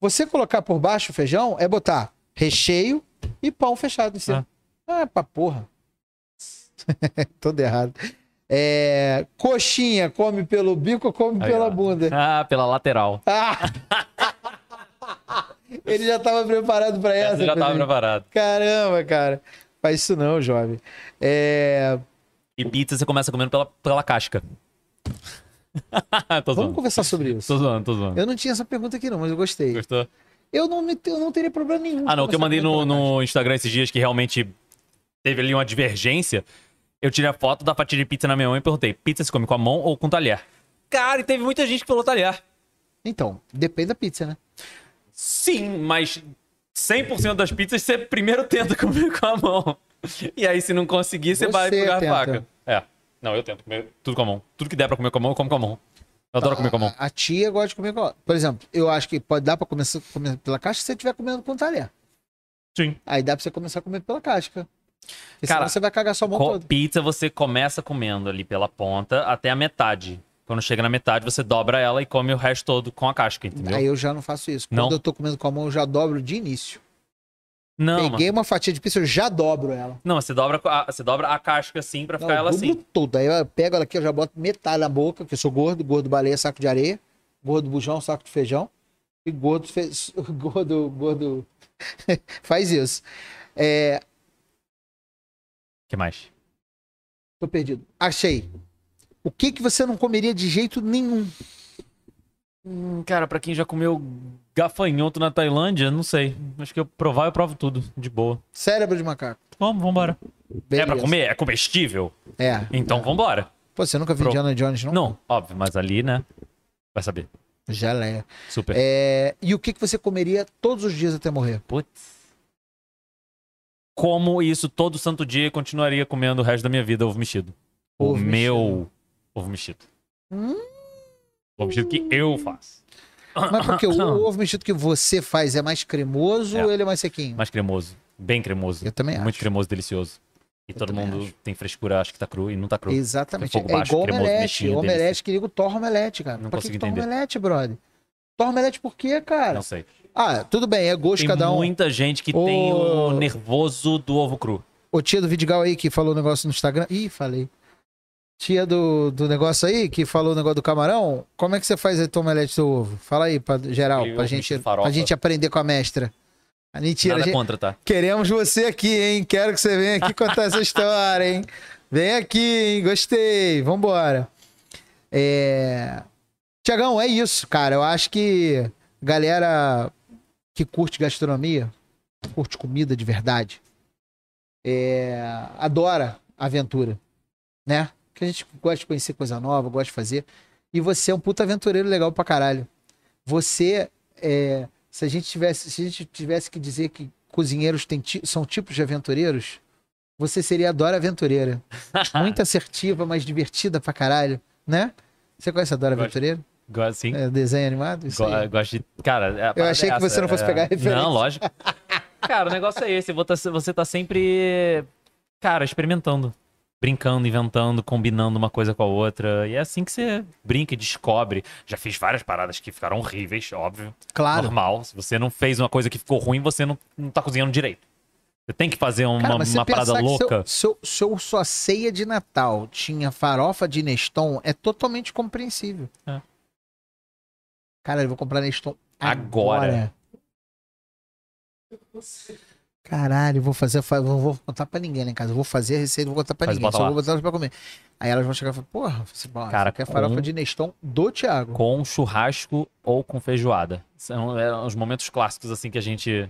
Você colocar por baixo o feijão é botar recheio e pão fechado em cima. Ah, pra porra. Todo errado. É, coxinha, come pelo bico ou come Aí, pela ó. bunda? Ah, pela lateral. Ah! Ele já estava preparado para essa. Essa já tava Pedrinho. preparado. Caramba, cara. Faz isso não, jovem. É, E pizza você começa comendo pela, pela casca. Vamos conversar sobre isso. Tô zoando, tô zoando. Eu não tinha essa pergunta aqui não, mas eu gostei. Gostou? Eu não, me- eu não teria problema nenhum. Ah, não, o que eu mandei no, no Instagram esses dias que realmente teve ali uma divergência. Eu tirei a foto da fatia de pizza na minha mão e perguntei: pizza se come com a mão ou com talher? Cara, e teve muita gente que falou talher. Então, depende da pizza, né? Sim, mas 100% das pizzas você primeiro tenta comer com a mão. E aí, se não conseguir, você, Você vai pegar a faca. É. Não, eu tento comer tudo com a mão. Tudo que der pra comer com a mão, eu como com a mão. Eu adoro comer com a mão. A, a tia gosta de comer com a... Por exemplo, eu acho que pode dar pra começar a comer pela casca se você estiver comendo com talher. Sim. Aí dá pra você começar a comer pela casca. Porque Cara, senão você vai cagar sua mão toda. Pizza você começa comendo ali pela ponta até a metade. Quando chega na metade, você dobra ela e come o resto todo com a casca, entendeu? Aí eu já não faço isso. Não? Quando eu tô comendo com a mão, eu já dobro de início. Não, Peguei mano. uma fatia de pizza, eu já dobro ela. Não, você dobra, a, você dobra a casca assim pra Não, ficar ela assim. tudo. Aí eu pego ela aqui, eu já boto metade na boca, porque eu sou gordo, gordo baleia, saco de areia, gordo bujão, saco de feijão, e gordo fez. Gordo. gordo... Faz isso. É, O que mais? tô perdido. Achei. O que que você não comeria de jeito nenhum? Hum, cara, pra quem já comeu gafanhoto na Tailândia, não sei. Acho que eu provar, eu provo tudo, de boa. Cérebro de macaco. Vamos, vambora. É Beleza. pra comer? É comestível? É. Então vambora. Pô, você nunca viu Pro- Indiana Jones, não? Não, óbvio, mas ali, né? Vai saber. Geleia. Super. É, E o que que você comeria todos os dias até morrer? Putz. Como isso todo santo dia eu continuaria comendo o resto da minha vida ovo mexido. O Ovo meu ovo mexido. Hum? Ovo mexido que eu faço. Mas porque o, o ovo mexido que você faz é mais cremoso É. ou ele é mais sequinho? Mais cremoso. Bem cremoso. Eu também Muito acho. cremoso, delicioso. E Eu todo mundo acho. tem frescura, acha que tá cru e não tá cru. Exatamente. É baixo, igual cremoso, omelete. mexinho, omelete, que liga o torra omelete, cara. Não pra consigo que torra entender. omelete, brother? Torra omelete por quê, cara? Não sei. Ah, tudo bem, é gosto Tem cada um. muita gente que Ô. tem o nervoso do ovo cru. O tia do Vidigal aí que falou o negócio no Instagram. Ih, falei. Tia do, do negócio aí, que falou o negócio do camarão, como é que você faz aí tua omelete do ovo? Fala aí, pra geral, pra gente, pra gente aprender com a mestra. A mentira, a Nada gente- contra, tá? queremos você aqui, hein? Quero que você venha aqui contar essa história, hein? Vem aqui, hein? Gostei. Vambora. É... Tiagão, é isso, cara. Eu acho que galera que curte gastronomia, curte comida de verdade, é, adora aventura, né? Que a gente gosta de conhecer coisa nova, gosta de fazer. E você é um puta aventureiro legal pra caralho. Você, é, se a gente tivesse, se a gente tivesse que dizer que cozinheiros ti- são tipos de aventureiros, você seria a Dora Aventureira. Muito assertiva, mas divertida pra caralho, né? Você conhece a Dora Gosto. Aventureira? Gosto sim. É, desenho animado? Isso Go-. Gosto de. Cara, parada achei é que você essa, não fosse é- pegar a referência. Não, lógico. Cara, o negócio é esse. Você você tá sempre. Cara, experimentando. Brincando, inventando, combinando uma coisa com a outra. E é assim que você brinca e descobre. Já fiz várias paradas que ficaram horríveis, óbvio. Claro. Normal. Se você não fez uma coisa que ficou ruim, você não, não tá cozinhando direito. Você tem que fazer uma, Cara, uma parada louca. Seu, seu, seu- sua ceia de Natal tinha farofa de Neston é totalmente compreensível. É. Cara, eu vou comprar Neston Agora. agora. Caralho, vou fazer, fa- não vou contar pra ninguém lá em casa. Eu vou fazer a receita, não vou contar pra Mas ninguém. Só lá. vou botar elas pra comer. Aí elas vão chegar e falar, porra, você, Cara, quer farofa com- de Neston do Thiago. Com churrasco ou com feijoada. São eram os momentos clássicos assim que a gente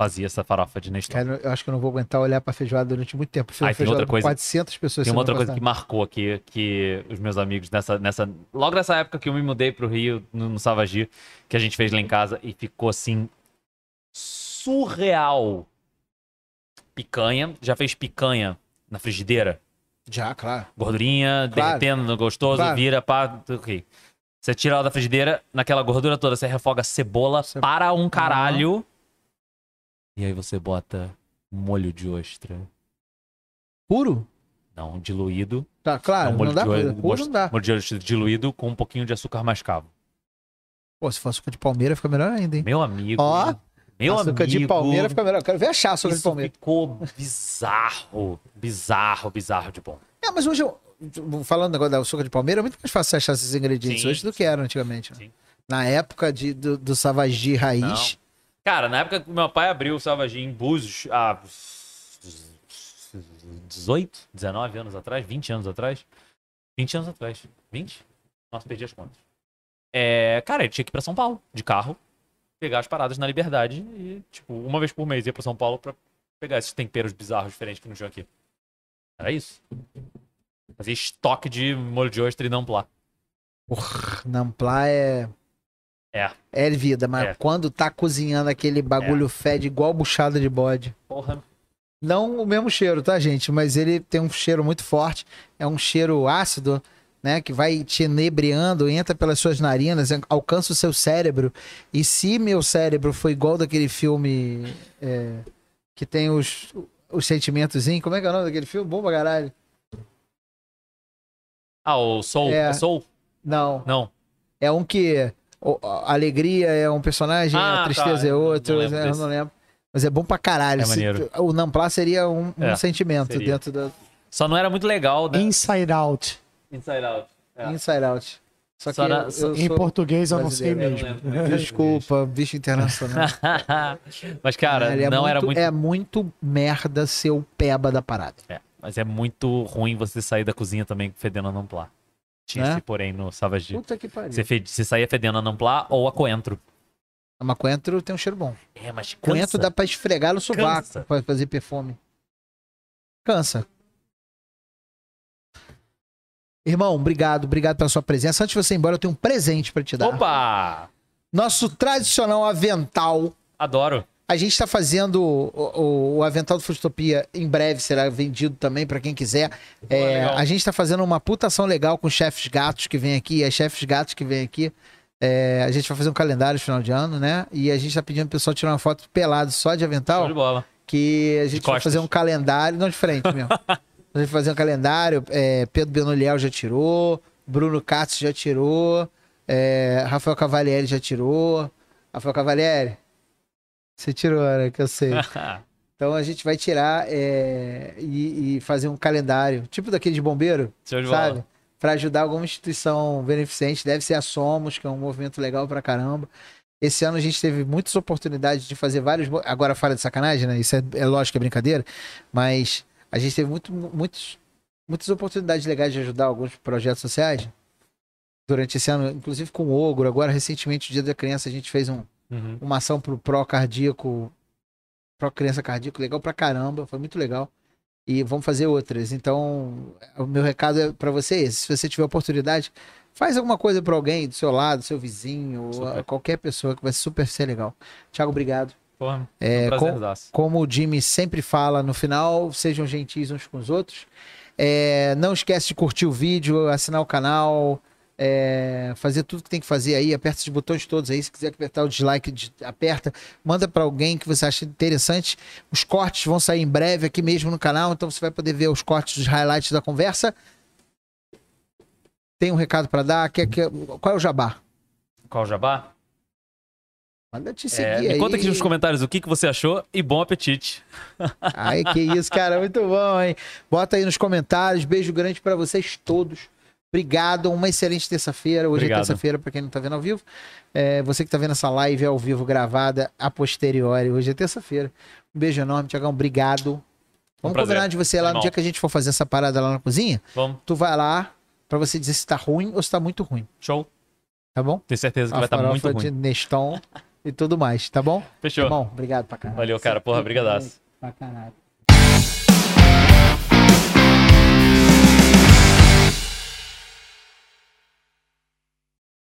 fazia essa farofa de Neston. Cara, eu acho que eu não vou aguentar olhar pra feijoada durante muito tempo. Fiz Ah, e tem outra coisa- 400 pessoas. Tem uma outra coisa que marcou aqui, que os meus amigos nessa, nessa. Logo nessa época que eu me mudei pro Rio, no, no Savagi, que a gente fez lá em casa, e ficou assim. surreal. Picanha. Já fez picanha na frigideira? Já, claro. Gordurinha, Claro. derretendo, gostoso, Claro. vira, pá, ok. Você tira ela da frigideira, naquela gordura toda, você refoga cebola Ce- para um caralho. E aí você bota molho de ostra. Puro? Não, diluído. Tá, claro. Não, molho não dá de Puro não dá. Molho de ostra diluído com um pouquinho de açúcar mascavo. Pô, se for açúcar de palmeira, fica melhor ainda, hein? Meu amigo. Ó, meu açúcar amigo. de palmeira fica melhor. Eu quero ver achar açúcar de palmeira. ficou bizarro. Bizarro, bizarro de bom. É, mas hoje, eu, falando agora da açúcar de palmeira, é muito mais fácil achar esses ingredientes Sim, hoje do que era antigamente. né? Na época de, do, do Savagi raiz, Cara, na época que meu pai abriu o Salvagi em Búzios, há 18, 19 anos atrás, 20 anos atrás. 20 anos atrás. 20? Nossa, perdi as contas. É, cara, ele tinha que ir pra São Paulo, de carro, pegar as paradas na Liberdade e, tipo, uma vez por mês ia pra São Paulo pra pegar esses temperos bizarros diferentes que não tinha aqui. Era isso. Fazia estoque de molho de ostra e não plá. porra, Nampla é. É. É vida, mas É. quando tá cozinhando aquele bagulho fede igual buchada de bode. Porra. Não o mesmo cheiro, tá, gente? Mas ele tem um cheiro muito forte. É um cheiro ácido, né? Que vai te inebriando, entra pelas suas narinas, alcança o seu cérebro. E se meu cérebro foi igual daquele filme é, que tem os, os sentimentos, como é que é o nome daquele filme? Bom pra caralho. Ah, o Soul. É. É Soul? Não. Não. É um que o- a alegria é um personagem, Ah, a tristeza tá. é Eu não outro. lembro eu desse. não lembro. Mas é bom pra caralho. É Se- o Nampla seria um, um É, sentimento seria. dentro da Só não era muito legal, né? Inside Out. Inside Out. É. Inside Out. Só que Só na- eu, só- eu Em sou- português eu não sei mesmo. não. Desculpa, bicho internacional. mas, cara, é não muito, era muito. É muito merda ser o peba da parada. É, mas é muito ruim você sair da cozinha também fedendo a namplá. Tinha É? esse porém no Savage. Puta que pariu. Você, fede, você saía fedendo a namplá ou a coentro. Mas coentro tem um cheiro bom. É, mas Coentro cansa. dá pra esfregar no sovaco Cansa. pra fazer perfume. Cansa. Irmão, obrigado, obrigado pela sua presença. Antes de você ir embora, eu tenho um presente pra te dar. Opa! Nosso tradicional avental. Adoro. A gente tá fazendo o, o- o avental do Futopia em breve, será vendido também pra quem quiser. É, a gente tá fazendo uma putação legal com chefes gatos que vem aqui, as chefes gatos que vem aqui. É, a gente vai fazer um calendário no final de ano, né? E a gente tá pedindo pro pessoal tirar uma foto pelado só de avental. Show de bola. que a gente vai fazer um calendário, não de frente mesmo. a gente vai fazer um calendário, é, Pedro Benoliel já tirou, Bruno Katz já tirou, é, Rafael Cavalieri já tirou. Rafael Cavalieri, você tirou, né? Que eu sei. Então a gente vai tirar é, e, e fazer um calendário, tipo daquele de bombeiro, bola. sabe? Para ajudar alguma instituição beneficente. Deve ser a Somos, que é um movimento legal pra caramba. Esse ano a gente teve muitas oportunidades de fazer vários. Agora fala de sacanagem, né? Isso é, é lógico que é brincadeira, mas a gente teve muito, muitos, muitas oportunidades legais de ajudar alguns projetos sociais durante esse ano, inclusive com o Ogro. Agora, recentemente, o Dia da Criança, a gente fez um, Uhum. uma ação pro Pro Cardíaco, Pro Criança Cardíaco, legal pra caramba, foi muito legal. E vamos fazer outras. Então, o meu recado é pra você esse. Se você tiver oportunidade, faz alguma coisa pra alguém do seu lado, seu vizinho, qualquer pessoa que vai super ser legal. Tiago, obrigado. Porra, É, um com- prazerzaço. como o Jimmy sempre fala no final, sejam gentis uns com os outros. É, não esquece de curtir o vídeo, assinar o canal, é, fazer tudo que tem que fazer aí. Aperta esses botões todos aí. Se quiser apertar o dislike, aperta. Manda para alguém que você acha interessante. Os cortes vão sair em breve aqui mesmo no canal, então você vai poder ver os cortes dos highlights da conversa. Tem um recado para dar? Quer, quer, qual é o jabá? Qual o jabá? Manda te É, seguir me aí. conta aqui nos comentários o que, que você achou e bom apetite. Ai, que isso, cara, muito bom, hein? Bota aí nos comentários. Beijo grande pra vocês todos. Obrigado, uma excelente terça-feira. Hoje Obrigado. é terça-feira, pra quem não tá vendo ao vivo. É, você que tá vendo essa live ao vivo gravada a posteriori. Hoje é terça-feira. Um beijo enorme, Tiagão. Obrigado. Vamos prazer. combinar de você lá no dia que a gente for fazer essa parada lá na cozinha. Vamos, Tu vai lá pra você dizer se tá ruim ou se tá muito ruim. show. Tá bom? Tenho certeza que A vai estar muito farofa de ruim. Neston e tudo mais, tá bom? Fechou. Bom, obrigado pra caralho. Valeu, cara. Porra, brigadaço. Pra caralho.